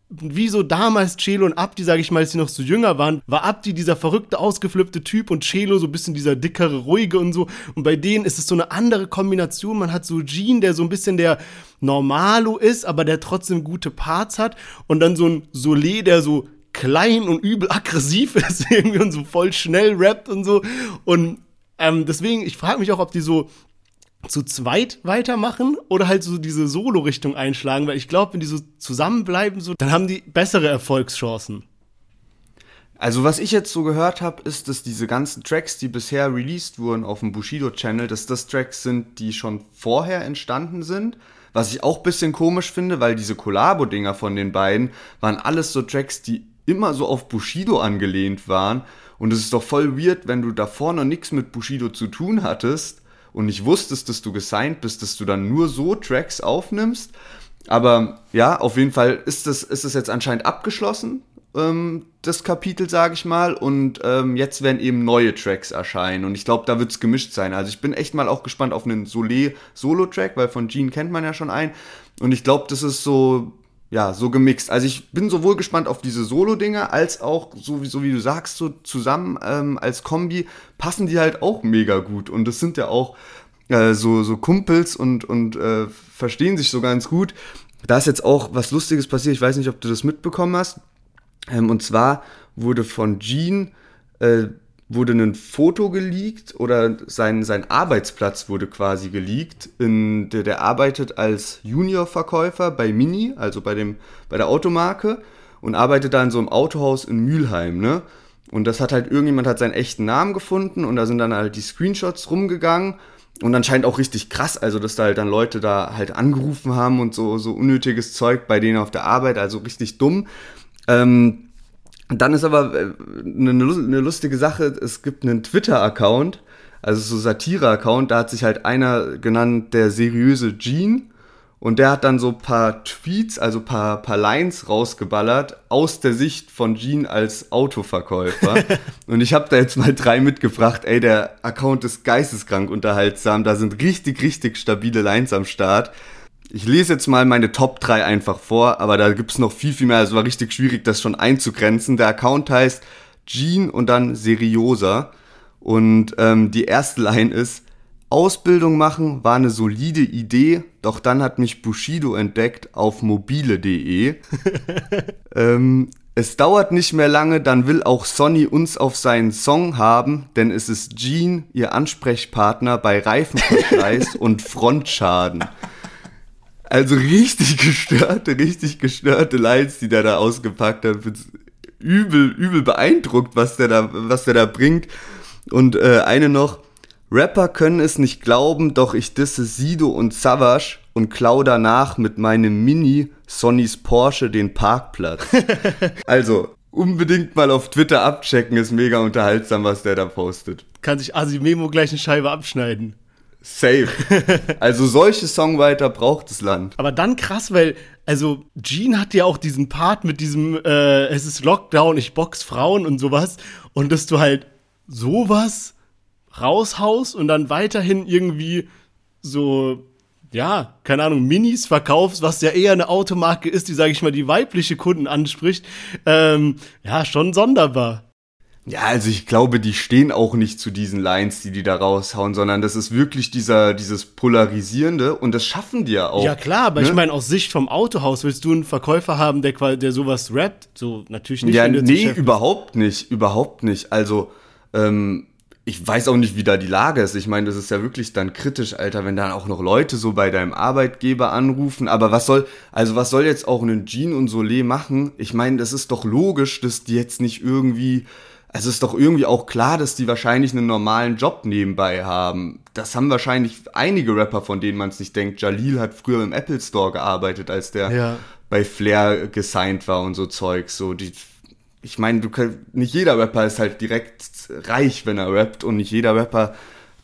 wie so damals Celo und Abdi, sage ich mal, als sie noch so jünger waren, war Abdi dieser verrückte, ausgeflippte Typ und Celo so ein bisschen dieser dickere, ruhige und so. Und bei denen ist es so eine andere Kombination. Man hat so Jean, der so ein bisschen der Normalo ist, aber der trotzdem gute Parts hat. Und dann so ein Solé, der so klein und übel aggressiv ist irgendwie und so voll schnell rappt und so. Und ähm, deswegen, ich frage mich auch, ob die so zu zweit weitermachen oder halt so diese Solo-Richtung einschlagen, weil ich glaube, wenn die so zusammenbleiben, so, dann haben die bessere Erfolgschancen. Also was ich jetzt so gehört habe, ist, dass diese ganzen Tracks, die bisher released wurden auf dem Bushido-Channel, dass das Tracks sind, die schon vorher entstanden sind. Was ich auch bisschen komisch finde, weil diese Collabo-Dinger von den beiden waren alles so Tracks, die immer so auf Bushido angelehnt waren. Und es ist doch voll weird, wenn du davor noch nichts mit Bushido zu tun hattest und nicht wusstest, dass du gesigned bist, dass du dann nur so Tracks aufnimmst. Aber ja, auf jeden Fall ist das, ist das jetzt anscheinend abgeschlossen, ähm, das Kapitel, sage ich mal. Und ähm, jetzt werden eben neue Tracks erscheinen. Und ich glaube, da wird es gemischt sein. Also ich bin echt mal auch gespannt auf einen Solé-Solo-Track, weil von Gene kennt man ja schon einen. Und ich glaube, das ist so ja, so gemixt. Also ich bin sowohl gespannt auf diese Solo-Dinger, als auch, so wie, so wie du sagst, so zusammen ähm, als Kombi passen die halt auch mega gut. Und das sind ja auch äh, so, so Kumpels und, und äh, verstehen sich so ganz gut. Da ist jetzt auch was Lustiges passiert, ich weiß nicht, ob du das mitbekommen hast. Ähm, und zwar wurde von Gene äh, wurde ein Foto geleakt oder sein, sein Arbeitsplatz wurde quasi geleakt. In, der, der arbeitet als Juniorverkäufer bei Mini, also bei, dem, bei der Automarke und arbeitet da in so einem Autohaus in Mülheim, ne? Und das hat halt irgendjemand hat seinen echten Namen gefunden und da sind dann halt die Screenshots rumgegangen und anscheinend auch richtig krass, also dass da halt dann Leute da halt angerufen haben und so, so unnötiges Zeug bei denen auf der Arbeit, also richtig dumm. Ähm, dann ist aber äh, eine, eine lustige Sache, es gibt einen Twitter-Account, also so Satire-Account, da hat sich halt einer genannt, der seriöse Gene. Und der hat dann so paar Tweets, also paar, paar Lines rausgeballert aus der Sicht von Gene als Autoverkäufer. und ich habe da jetzt mal drei mitgebracht. Ey, der Account ist geisteskrank unterhaltsam. Da sind richtig, richtig stabile Lines am Start. Ich lese jetzt mal meine Top 3 einfach vor, aber da gibt's noch viel, viel mehr. Also war richtig schwierig, das schon einzugrenzen. Der Account heißt Jean und dann Seriosa. Und ähm, die erste Line ist, Ausbildung machen war eine solide Idee, doch dann hat mich Bushido entdeckt auf mobile.de. ähm, es dauert nicht mehr lange, dann will auch Sonny uns auf seinen Song haben, denn es ist Jean, ihr Ansprechpartner bei Reifenverschleiß und Frontschaden. Also richtig gestörte, richtig gestörte Lines, die der da ausgepackt hat. Übel, übel beeindruckt, was der da, was der da bringt. Und äh, eine noch. Rapper können es nicht glauben, doch ich disse Sido und Savage und klau danach mit meinem Mini Sonnys Porsche den Parkplatz. also, unbedingt mal auf Twitter abchecken, ist mega unterhaltsam, was der da postet. Kann sich Asimemo gleich eine Scheibe abschneiden. Safe. Also solche Songwriter braucht das Land. Aber dann krass, weil, also Gene hat ja auch diesen Part mit diesem, äh, es ist Lockdown, ich box Frauen und sowas. Und dass du halt sowas raushaust und dann weiterhin irgendwie so, ja, keine Ahnung, Minis verkaufst, was ja eher eine Automarke ist, die, sage ich mal, die weibliche Kunden anspricht. Ähm, ja, schon sonderbar. Ja, also ich glaube, die stehen auch nicht zu diesen Lines, die die da raushauen, sondern das ist wirklich dieser, dieses Polarisierende und das schaffen die ja auch. Ja klar, aber ne? ich meine, aus Sicht vom Autohaus willst du einen Verkäufer haben, der, der sowas rappt? So, natürlich nicht. Ja, nee, überhaupt nicht, überhaupt nicht. Also, ähm, ich weiß auch nicht, wie da die Lage ist. Ich meine, das ist ja wirklich dann kritisch, Alter, wenn dann auch noch Leute so bei deinem Arbeitgeber anrufen. Aber was soll, also was soll jetzt auch ein Jean und Soleil machen? Ich meine, das ist doch logisch, dass die jetzt nicht irgendwie also ist doch irgendwie auch klar, dass die wahrscheinlich einen normalen Job nebenbei haben. Das haben wahrscheinlich einige Rapper, von denen man es nicht denkt. Jalil hat früher im Apple Store gearbeitet, als der ja. bei Flair gesigned war und so Zeug. So die, ich meine, du kann, nicht jeder Rapper ist halt direkt reich, wenn er rappt, und nicht jeder Rapper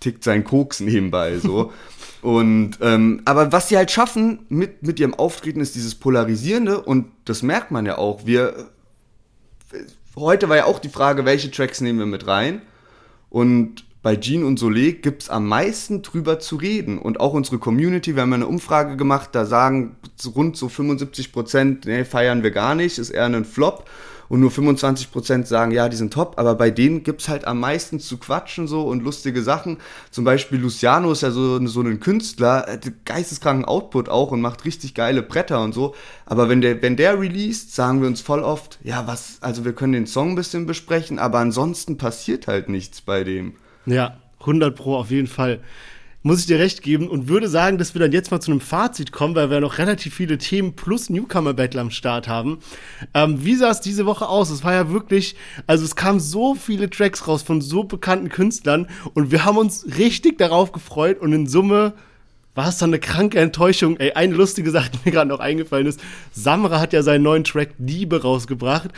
tickt seinen Koks nebenbei. So. Und ähm, aber was sie halt schaffen mit, mit ihrem Auftreten ist dieses Polarisierende und das merkt man ja auch. Wir heute war ja auch die Frage, welche Tracks nehmen wir mit rein. Und bei Jean und Soleil gibt es am meisten drüber zu reden. Und auch unsere Community, wir haben eine Umfrage gemacht, da sagen rund so 75 Prozent, nee, feiern wir gar nicht, ist eher ein Flop und nur 25% sagen, ja, die sind top, aber bei denen gibt es halt am meisten zu quatschen so und lustige Sachen. Zum Beispiel Luciano ist ja so, so ein Künstler, geisteskranken Output auch und macht richtig geile Bretter und so. Aber wenn der, wenn der released, sagen wir uns voll oft, ja, was, also wir können den Song ein bisschen besprechen, aber ansonsten passiert halt nichts bei dem. Ja, 100 Pro auf jeden Fall muss ich dir recht geben und würde sagen, dass wir dann jetzt mal zu einem Fazit kommen, weil wir noch relativ viele Themen plus Newcomer-Battle am Start haben. Ähm, wie sah es diese Woche aus? Es war ja wirklich, also es kamen so viele Tracks raus von so bekannten Künstlern und wir haben uns richtig darauf gefreut und in Summe war es dann eine kranke Enttäuschung. Ey, eine lustige Sache, die mir gerade noch eingefallen ist. Samra hat ja seinen neuen Track Liebe rausgebracht.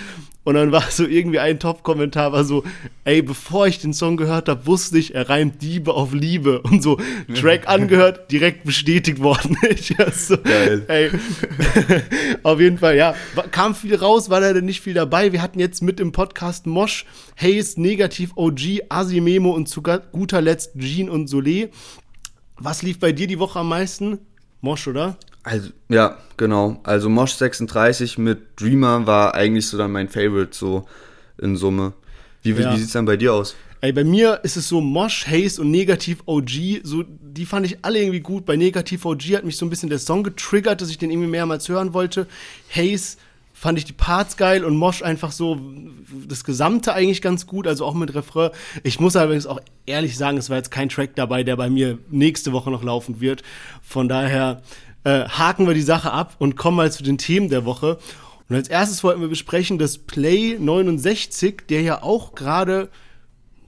Und dann war so irgendwie ein Top-Kommentar, war so, ey, bevor ich den Song gehört habe, wusste ich, er reimt Diebe auf Liebe. Und so, Track angehört, direkt bestätigt worden. ich so, Geil. Ey, auf jeden Fall, ja, kam viel raus, war leider nicht viel dabei. Wir hatten jetzt mit im Podcast Mosch, Hayes, Negativ OG, Asimemo und zu guter Letzt Jean und Soleil. Was lief bei dir die Woche am meisten? Mosch, oder? Also, ja, genau. Also Mosch 36 mit Dreamer war eigentlich so dann mein Favorite, so in Summe. Wie, ja. wie sieht's dann bei dir aus? Ey, bei mir ist es so Mosh, Haze und Negativ OG, so, die fand ich alle irgendwie gut. Bei Negativ OG hat mich so ein bisschen der Song getriggert, dass ich den irgendwie mehrmals hören wollte. Haze fand ich die Parts geil und Mosh einfach so das Gesamte eigentlich ganz gut, also auch mit Refrain. Ich muss allerdings auch ehrlich sagen, es war jetzt kein Track dabei, der bei mir nächste Woche noch laufen wird. Von daher äh, haken wir die Sache ab und kommen mal zu den Themen der Woche. Und als erstes wollten wir besprechen, dass Play 69, der ja auch gerade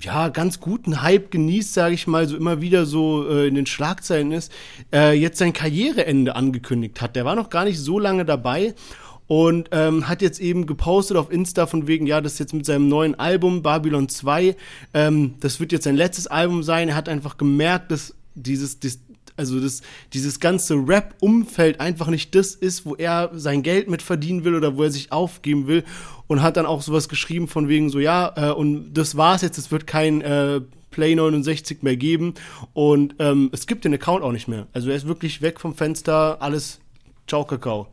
ja, ganz guten Hype genießt, sage ich mal, so immer wieder so äh, in den Schlagzeilen ist, äh, jetzt sein Karriereende angekündigt hat. Der war noch gar nicht so lange dabei und ähm, hat jetzt eben gepostet auf Insta von wegen, ja, das jetzt mit seinem neuen Album Babylon 2, ähm, das wird jetzt sein letztes Album sein. Er hat einfach gemerkt, dass dieses, das, also das, dieses ganze Rap-Umfeld einfach nicht das ist, wo er sein Geld mit verdienen will oder wo er sich aufgeben will und hat dann auch sowas geschrieben von wegen so, ja, äh, und das war's jetzt, es wird kein äh, Play 69 mehr geben und ähm, es gibt den Account auch nicht mehr. Also er ist wirklich weg vom Fenster, alles Ciao Kakao.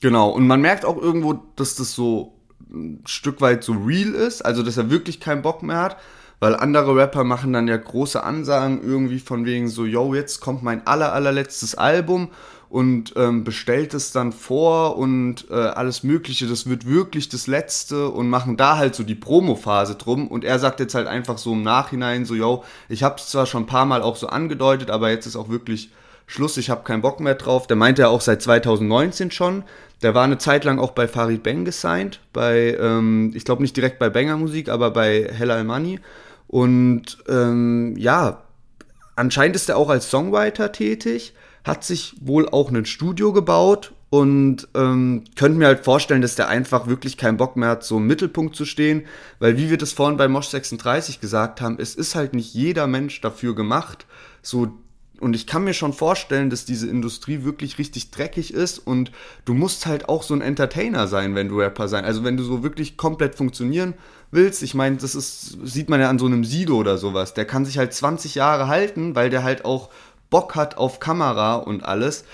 Genau, und man merkt auch irgendwo, dass das so ein Stück weit so real ist, also dass er wirklich keinen Bock mehr hat, weil andere Rapper machen dann ja große Ansagen irgendwie von wegen so, yo, jetzt kommt mein aller, allerletztes Album und ähm, bestellt es dann vor und äh, alles Mögliche, das wird wirklich das Letzte und machen da halt so die Promo-Phase drum und er sagt jetzt halt einfach so im Nachhinein so, yo, ich hab's zwar schon ein paar Mal auch so angedeutet, aber jetzt ist auch wirklich Schluss, ich habe keinen Bock mehr drauf. Der meinte ja auch seit 2019 schon. Der war eine Zeit lang auch bei Farid Bang gesigned, bei, ähm, ich glaube nicht direkt bei Banger Musik, aber bei Hella Al Money. Und ähm, ja, anscheinend ist er auch als Songwriter tätig, hat sich wohl auch ein Studio gebaut und ähm, könnte mir halt vorstellen, dass der einfach wirklich keinen Bock mehr hat, so im Mittelpunkt zu stehen, weil wie wir das vorhin bei Mosh 36 gesagt haben, es ist halt nicht jeder Mensch dafür gemacht, so und ich kann mir schon vorstellen, dass diese Industrie wirklich richtig dreckig ist und du musst halt auch so ein Entertainer sein, wenn du Rapper sein. Also wenn du so wirklich komplett funktionieren willst, ich meine, das ist, sieht man ja an so einem Sido oder sowas. Der kann sich halt 20 Jahre halten, weil der halt auch Bock hat auf Kamera und alles.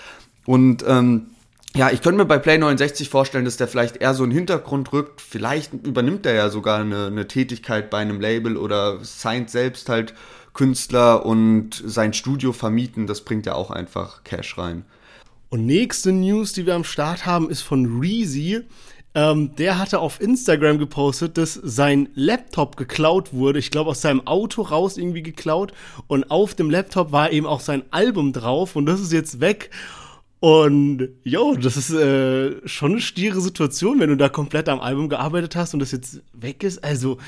Und ähm, ja, ich könnte mir bei Play 69 vorstellen, dass der vielleicht eher so einen Hintergrund rückt. Vielleicht übernimmt er ja sogar eine, eine Tätigkeit bei einem Label oder signed selbst halt Künstler und sein Studio vermieten, das bringt ja auch einfach Cash rein. Und nächste News, die wir am Start haben, ist von Reezy. Ähm, der hatte auf Instagram gepostet, dass sein Laptop geklaut wurde. Ich glaube, aus seinem Auto raus irgendwie geklaut. Und auf dem Laptop war eben auch sein Album drauf. Und das ist jetzt weg. Und jo, das ist äh, schon eine stiere Situation, wenn du da komplett am Album gearbeitet hast und das jetzt weg ist. Also,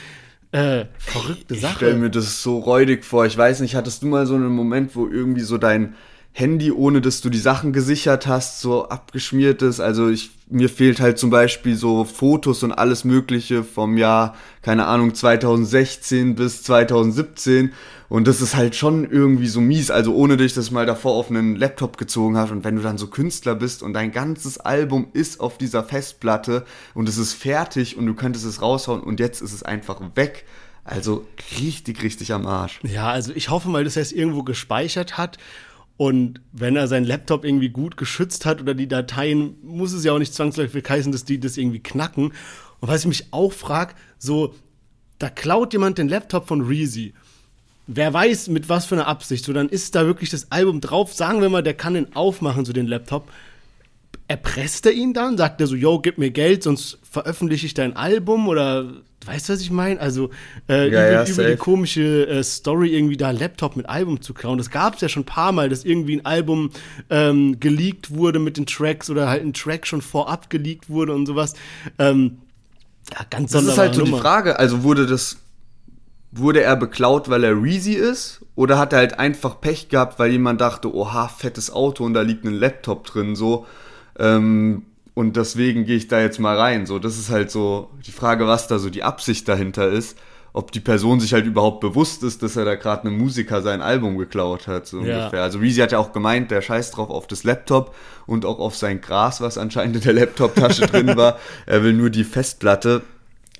äh, verrückte Sache. Ich stell mir das so räudig vor. Ich weiß nicht, hattest du mal so einen Moment, wo irgendwie so dein Handy, ohne dass du die Sachen gesichert hast, so abgeschmiert ist? Also ich, mir fehlt halt zum Beispiel so Fotos und alles Mögliche vom Jahr, keine Ahnung, 2016 bis 2017. Und das ist halt schon irgendwie so mies. Also ohne dich das mal davor auf einen Laptop gezogen hast und wenn du dann so Künstler bist und dein ganzes Album ist auf dieser Festplatte und es ist fertig und du könntest es raushauen und jetzt ist es einfach weg. Also richtig, richtig am Arsch. Ja, also ich hoffe mal, dass er es irgendwo gespeichert hat. Und wenn er seinen Laptop irgendwie gut geschützt hat oder die Dateien, muss es ja auch nicht zwangsläufig heißen, dass die das irgendwie knacken. Und was ich mich auch frage, so, da klaut jemand den Laptop von Reezy. Wer weiß, mit was für einer Absicht. So, dann ist da wirklich das Album drauf. Sagen wir mal, der kann den aufmachen, so den Laptop erpresst er ihn dann? Sagt er so, yo, gib mir Geld, sonst veröffentliche ich dein Album? Oder weißt du, was ich meine? Also äh, ja, über, ja, über die komische äh, Story irgendwie da Laptop mit Album zu klauen. Das gab es ja schon ein paar Mal, dass irgendwie ein Album ähm, geleakt wurde mit den Tracks oder halt ein Track schon vorab geleakt wurde und sowas. Ähm, ja, ganz Das ist halt so Nummer. die Frage. Also wurde das wurde er beklaut, weil er Reezy ist? Oder hat er halt einfach Pech gehabt, weil jemand dachte, oha, fettes Auto und da liegt ein Laptop drin, so. Ähm, und deswegen gehe ich da jetzt mal rein. So, das ist halt so die Frage, was da so die Absicht dahinter ist. Ob die Person sich halt überhaupt bewusst ist, dass er da gerade einem Musiker sein Album geklaut hat, so ja. ungefähr. Also Reezy hat ja auch gemeint, der scheißt drauf auf das Laptop und auch auf sein Gras, was anscheinend in der Laptop-Tasche drin war. Er will nur die Festplatte.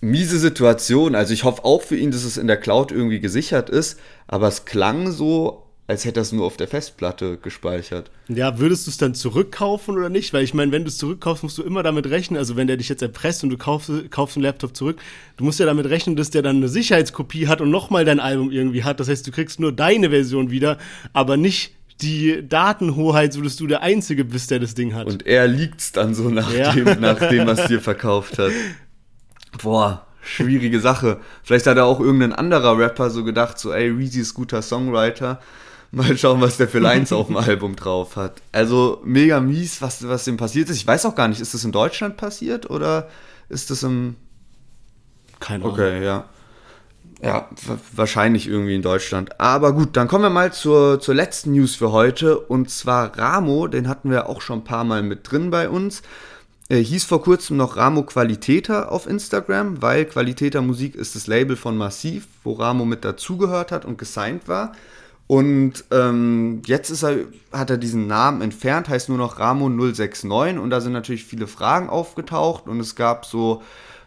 Miese Situation. Also ich hoffe auch für ihn, dass es in der Cloud irgendwie gesichert ist. Aber es klang so, als hätte er es nur auf der Festplatte gespeichert. Ja, würdest du es dann zurückkaufen oder nicht? Weil ich meine, wenn du es zurückkaufst, musst du immer damit rechnen, also wenn der dich jetzt erpresst und du kaufst, kaufst einen Laptop zurück, du musst ja damit rechnen, dass der dann eine Sicherheitskopie hat und nochmal dein Album irgendwie hat. Das heißt, du kriegst nur deine Version wieder, aber nicht die Datenhoheit, so dass du der Einzige bist, der das Ding hat. Und er liegt's dann so nach, ja. dem, nach dem, was dir verkauft hat. Boah, schwierige Sache. Vielleicht hat er auch irgendein anderer Rapper so gedacht, so, ey, Reezy ist guter Songwriter Mal schauen, was der für Lines auf dem Album drauf hat. Also mega mies, was, was dem passiert ist. Ich weiß auch gar nicht, ist das in Deutschland passiert oder ist das im. Keine Ahnung. Okay, ja. Ja, wahrscheinlich irgendwie in Deutschland. Aber gut, dann kommen wir mal zur, zur letzten News für heute. Und zwar Ramo, den hatten wir auch schon ein paar Mal mit drin bei uns. Er hieß vor kurzem noch Ramo Qualitäter auf Instagram, weil Qualitäter Musik ist das Label von Massiv, wo Ramo mit dazugehört hat und gesigned war. Und ähm, jetzt ist er, hat er diesen Namen entfernt, heißt nur noch Ramon069 und da sind natürlich viele Fragen aufgetaucht und es gab so,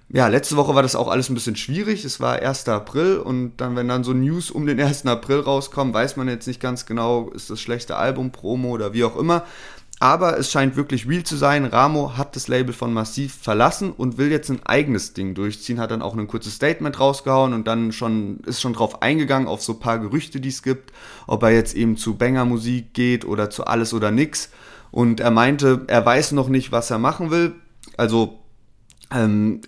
ja, letzte Woche war das auch alles ein bisschen schwierig, es war 1. April und dann, wenn dann so News um den 1. April rauskommen, weiß man jetzt nicht ganz genau, ist das schlechte Album, Promo oder wie auch immer. Aber es scheint wirklich real zu sein. Ramo hat das Label von Massiv verlassen und will jetzt ein eigenes Ding durchziehen. Hat dann auch ein kurzes Statement rausgehauen und dann schon ist schon drauf eingegangen auf so ein paar Gerüchte, die es gibt, ob er jetzt eben zu Banger Musik geht oder zu alles oder nix. Und er meinte, er weiß noch nicht, was er machen will. Also ähm,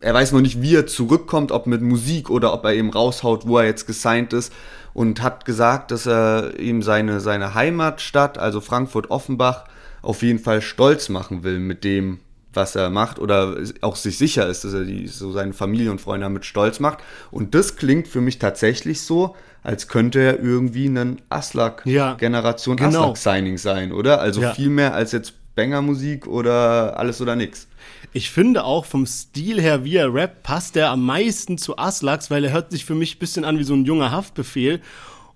er weiß noch nicht, wie er zurückkommt, ob mit Musik oder ob er eben raushaut, wo er jetzt gesigned ist und hat gesagt, dass er ihm seine, seine Heimatstadt, also Frankfurt-Offenbach, auf jeden Fall stolz machen will mit dem, was er macht oder auch sich sicher ist, dass er die, so seine Familie und Freunde damit stolz macht. Und das klingt für mich tatsächlich so, als könnte er irgendwie ein Aslak-Generation ja, genau. Aslak-Signing sein, oder? Also ja. viel mehr als jetzt Banger-Musik oder alles oder nix. Ich finde auch vom Stil her, wie er rappt, passt er am meisten zu Aslax, weil er hört sich für mich ein bisschen an wie so ein junger Haftbefehl.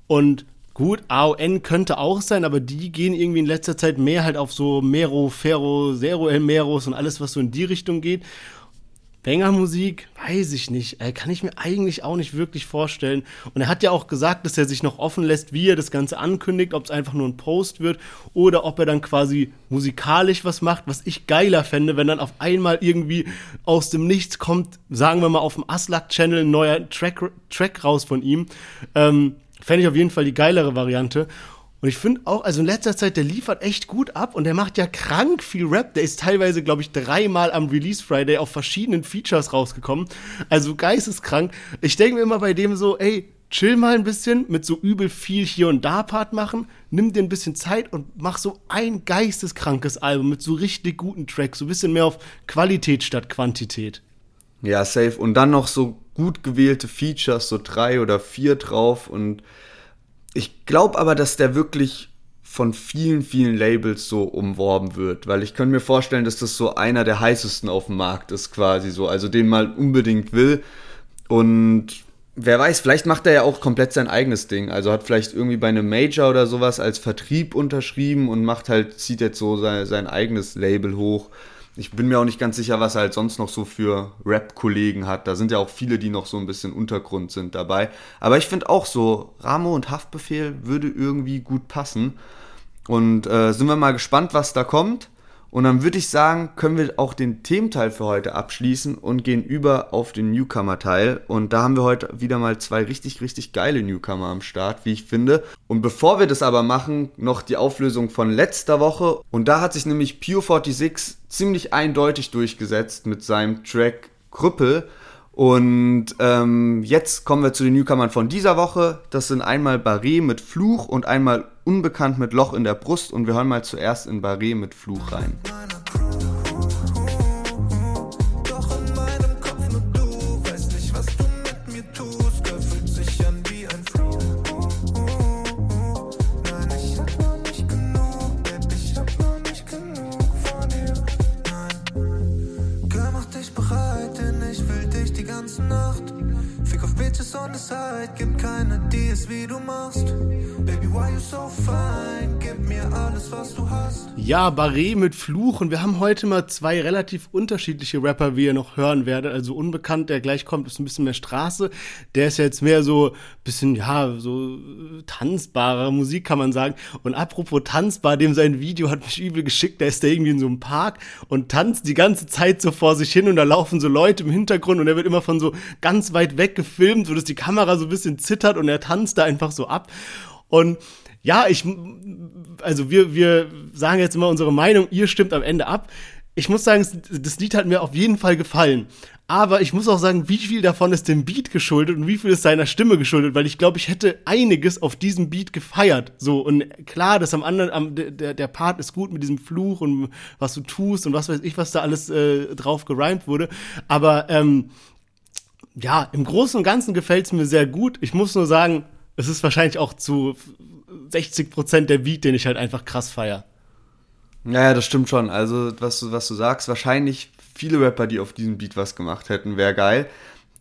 Und gut, AON könnte auch sein, aber die gehen irgendwie in letzter Zeit mehr halt auf so Mero, Ferro, Zero El Meros und alles, was so in die Richtung geht. Banger-Musik, weiß ich nicht. Äh, kann ich mir eigentlich auch nicht wirklich vorstellen. Und er hat ja auch gesagt, dass er sich noch offen lässt, wie er das Ganze ankündigt, ob es einfach nur ein Post wird oder ob er dann quasi musikalisch was macht, was ich geiler fände, wenn dann auf einmal irgendwie aus dem Nichts kommt, sagen wir mal auf dem Aslak-Channel ein neuer Track, Track raus von ihm. Ähm, Fände ich auf jeden Fall die geilere Variante. Und ich finde auch, also in letzter Zeit, der liefert echt gut ab und der macht ja krank viel Rap. Der ist teilweise, glaube ich, dreimal am Release Friday auf verschiedenen Features rausgekommen. Also geisteskrank. Ich denke mir immer bei dem so, ey, chill mal ein bisschen mit so übel viel hier und da Part machen, nimm dir ein bisschen Zeit und mach so ein geisteskrankes Album mit so richtig guten Tracks, so ein bisschen mehr auf Qualität statt Quantität. Ja, safe. Und dann noch so gut gewählte Features, so drei oder vier drauf und ich glaube aber, dass der wirklich von vielen, vielen Labels so umworben wird, weil ich könnte mir vorstellen, dass das so einer der heißesten auf dem Markt ist, quasi so, also den man unbedingt will. Und wer weiß, vielleicht macht er ja auch komplett sein eigenes Ding. Also hat vielleicht irgendwie bei einem Major oder sowas als Vertrieb unterschrieben und macht halt, zieht jetzt so sein, sein eigenes Label hoch. Ich bin mir auch nicht ganz sicher, was er halt sonst noch so für Rap-Kollegen hat. Da sind ja auch viele, die noch so ein bisschen Untergrund sind dabei. Aber ich finde auch so, Ramo und Haftbefehl würde irgendwie gut passen. Und äh, sind wir mal gespannt, was da kommt. Und dann würde ich sagen, können wir auch den Thementeil für heute abschließen und gehen über auf den Newcomer-Teil. Und da haben wir heute wieder mal zwei richtig, richtig geile Newcomer am Start, wie ich finde. Und bevor wir das aber machen, noch die Auflösung von letzter Woche. Und da hat sich nämlich Pure 46 ziemlich eindeutig durchgesetzt mit seinem Track Krüppel. Und ähm, jetzt kommen wir zu den Newcomern von dieser Woche. Das sind einmal Barré mit Fluch und einmal Unbekannt mit Loch in der Brust. Und wir hören mal zuerst in Barré mit Fluch rein. On the side, gibt keine, die wie du machst. Baby, why you so fine? Gib mir alles, was du hast. Ja, Barré mit Fluch und wir haben heute mal zwei relativ unterschiedliche Rapper, wie ihr noch hören werdet. Also unbekannt, der gleich kommt, ist ein bisschen mehr Straße. Der ist jetzt mehr so bisschen, ja, so tanzbare Musik, kann man sagen. Und apropos tanzbar, dem sein Video hat mich übel geschickt, da ist der irgendwie in so einem Park und tanzt die ganze Zeit so vor sich hin und da laufen so Leute im Hintergrund und er wird immer von so ganz weit weg gefilmt, so dass die Kamera so ein bisschen zittert und er tanzt da einfach so ab. Und ja, ich, also wir, wir sagen jetzt immer unsere Meinung, ihr stimmt am Ende ab. Ich muss sagen, das Lied hat mir auf jeden Fall gefallen. Aber ich muss auch sagen, wie viel davon ist dem Beat geschuldet und wie viel ist seiner Stimme geschuldet, weil ich glaube, ich hätte einiges auf diesem Beat gefeiert. So, und klar, das am anderen, am, der, der Part ist gut mit diesem Fluch und was du tust und was weiß ich, was da alles äh, drauf gerimt wurde. Aber ähm, ja, im Großen und Ganzen gefällt es mir sehr gut. Ich muss nur sagen, es ist wahrscheinlich auch zu 60 Prozent der Beat, den ich halt einfach krass feier. Ja, das stimmt schon. Also, was du, was du sagst, wahrscheinlich viele Rapper, die auf diesem Beat was gemacht hätten, wäre geil.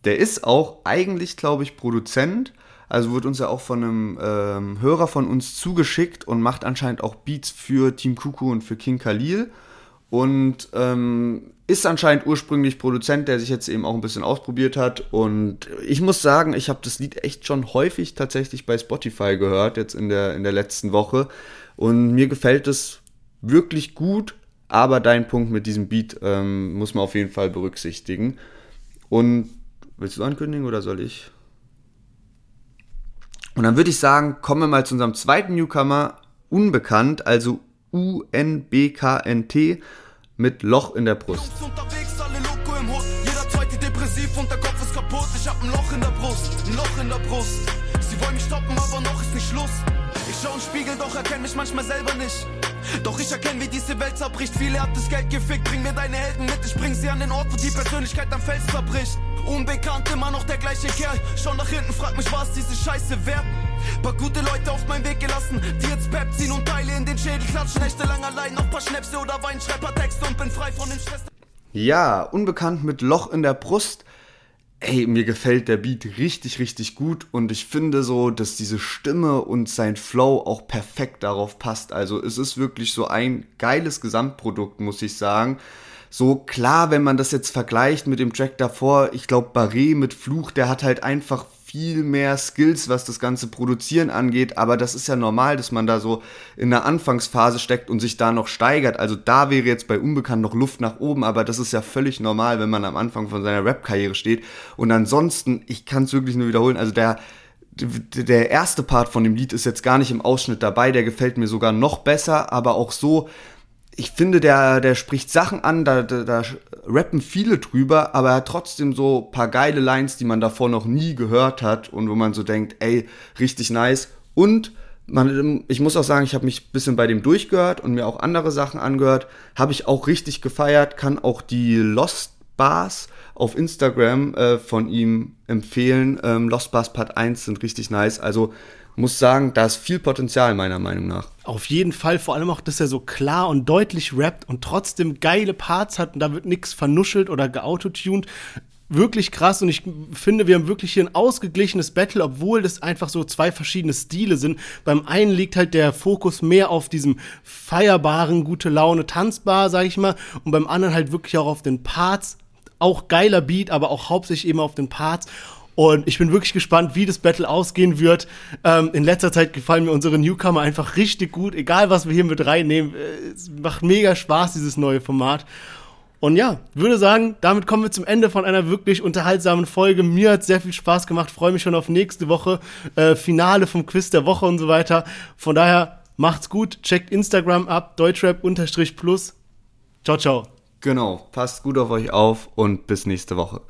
Der ist auch eigentlich, glaube ich, Produzent. Also wird uns ja auch von einem ähm, Hörer von uns zugeschickt und macht anscheinend auch Beats für Team Kuku und für King Khalil. Und ähm, ist anscheinend ursprünglich Produzent, der sich jetzt eben auch ein bisschen ausprobiert hat. Und ich muss sagen, ich habe das Lied echt schon häufig tatsächlich bei Spotify gehört, jetzt in der, in der letzten Woche. Und mir gefällt es wirklich gut, aber dein Punkt mit diesem Beat ähm, muss man auf jeden Fall berücksichtigen. Und willst du ankündigen oder soll ich? Und dann würde ich sagen, kommen wir mal zu unserem zweiten Newcomer, unbekannt, also UNBKNT mit Loch in der Brust. Und der Kopf ist kaputt. Ich hab ein Loch in der Brust, ein Loch in der Brust. Sie wollen mich stoppen, aber noch ist nicht Schluss. Schau im Spiegel, doch erkenne mich manchmal selber nicht. Doch ich erkenne, wie diese Welt zerbricht. Viele hat das Geld gefickt, bring mir deine Helden mit. Ich bring sie an den Ort, wo die Persönlichkeit am Fels zerbricht. Unbekannt, immer noch der gleiche Kerl. Schau nach hinten, frag mich, was diese Scheiße wert? Paar gute Leute auf meinen Weg gelassen, die jetzt Pep ziehen und Teile in den Schädel klatschen. Nächtelang allein, noch paar Schnäpse oder Wein, schreib Texte und bin frei von den Stress. Ja, unbekannt mit Loch in der Brust ey, mir gefällt der Beat richtig, richtig gut und ich finde so, dass diese Stimme und sein Flow auch perfekt darauf passt. Also es ist wirklich so ein geiles Gesamtprodukt, muss ich sagen. So klar, wenn man das jetzt vergleicht mit dem Track davor, ich glaube Barré mit Fluch, der hat halt einfach viel mehr Skills, was das ganze Produzieren angeht, aber das ist ja normal, dass man da so in der Anfangsphase steckt und sich da noch steigert. Also da wäre jetzt bei Unbekannt noch Luft nach oben, aber das ist ja völlig normal, wenn man am Anfang von seiner Rap-Karriere steht. Und ansonsten, ich kann es wirklich nur wiederholen, also der der erste Part von dem Lied ist jetzt gar nicht im Ausschnitt dabei, der gefällt mir sogar noch besser, aber auch so, ich finde, der, der spricht Sachen an, da, da, da rappen viele drüber, aber er hat trotzdem so paar geile Lines, die man davor noch nie gehört hat und wo man so denkt, ey, richtig nice. Und man, ich muss auch sagen, ich habe mich ein bisschen bei dem durchgehört und mir auch andere Sachen angehört. Habe ich auch richtig gefeiert, kann auch die Lost Bars auf Instagram äh, von ihm empfehlen. Ähm, Lost Bars Part 1 sind richtig nice. Also muss sagen, da ist viel Potenzial meiner Meinung nach. Auf jeden Fall, vor allem auch, dass er so klar und deutlich rappt und trotzdem geile Parts hat und da wird nichts vernuschelt oder geautotuned. wirklich krass und ich finde, wir haben wirklich hier ein ausgeglichenes Battle, obwohl das einfach so zwei verschiedene Stile sind. Beim einen liegt halt der Fokus mehr auf diesem feierbaren, gute Laune, tanzbar, sag ich mal, und beim anderen halt wirklich auch auf den Parts. Auch geiler Beat, aber auch hauptsächlich eben auf den Parts. Und ich bin wirklich gespannt, wie das Battle ausgehen wird. Ähm, in letzter Zeit gefallen mir unsere Newcomer einfach richtig gut. Egal, was wir hier mit reinnehmen. Äh, es macht mega Spaß, dieses neue Format. Und ja, würde sagen, damit kommen wir zum Ende von einer wirklich unterhaltsamen Folge. Mir hat sehr viel Spaß gemacht, freue mich schon auf nächste Woche, äh, Finale vom Quiz der Woche und so weiter. Von daher macht's gut, checkt Instagram ab, deutschrap-plus. Ciao, ciao. Genau, passt gut auf euch auf und bis nächste Woche.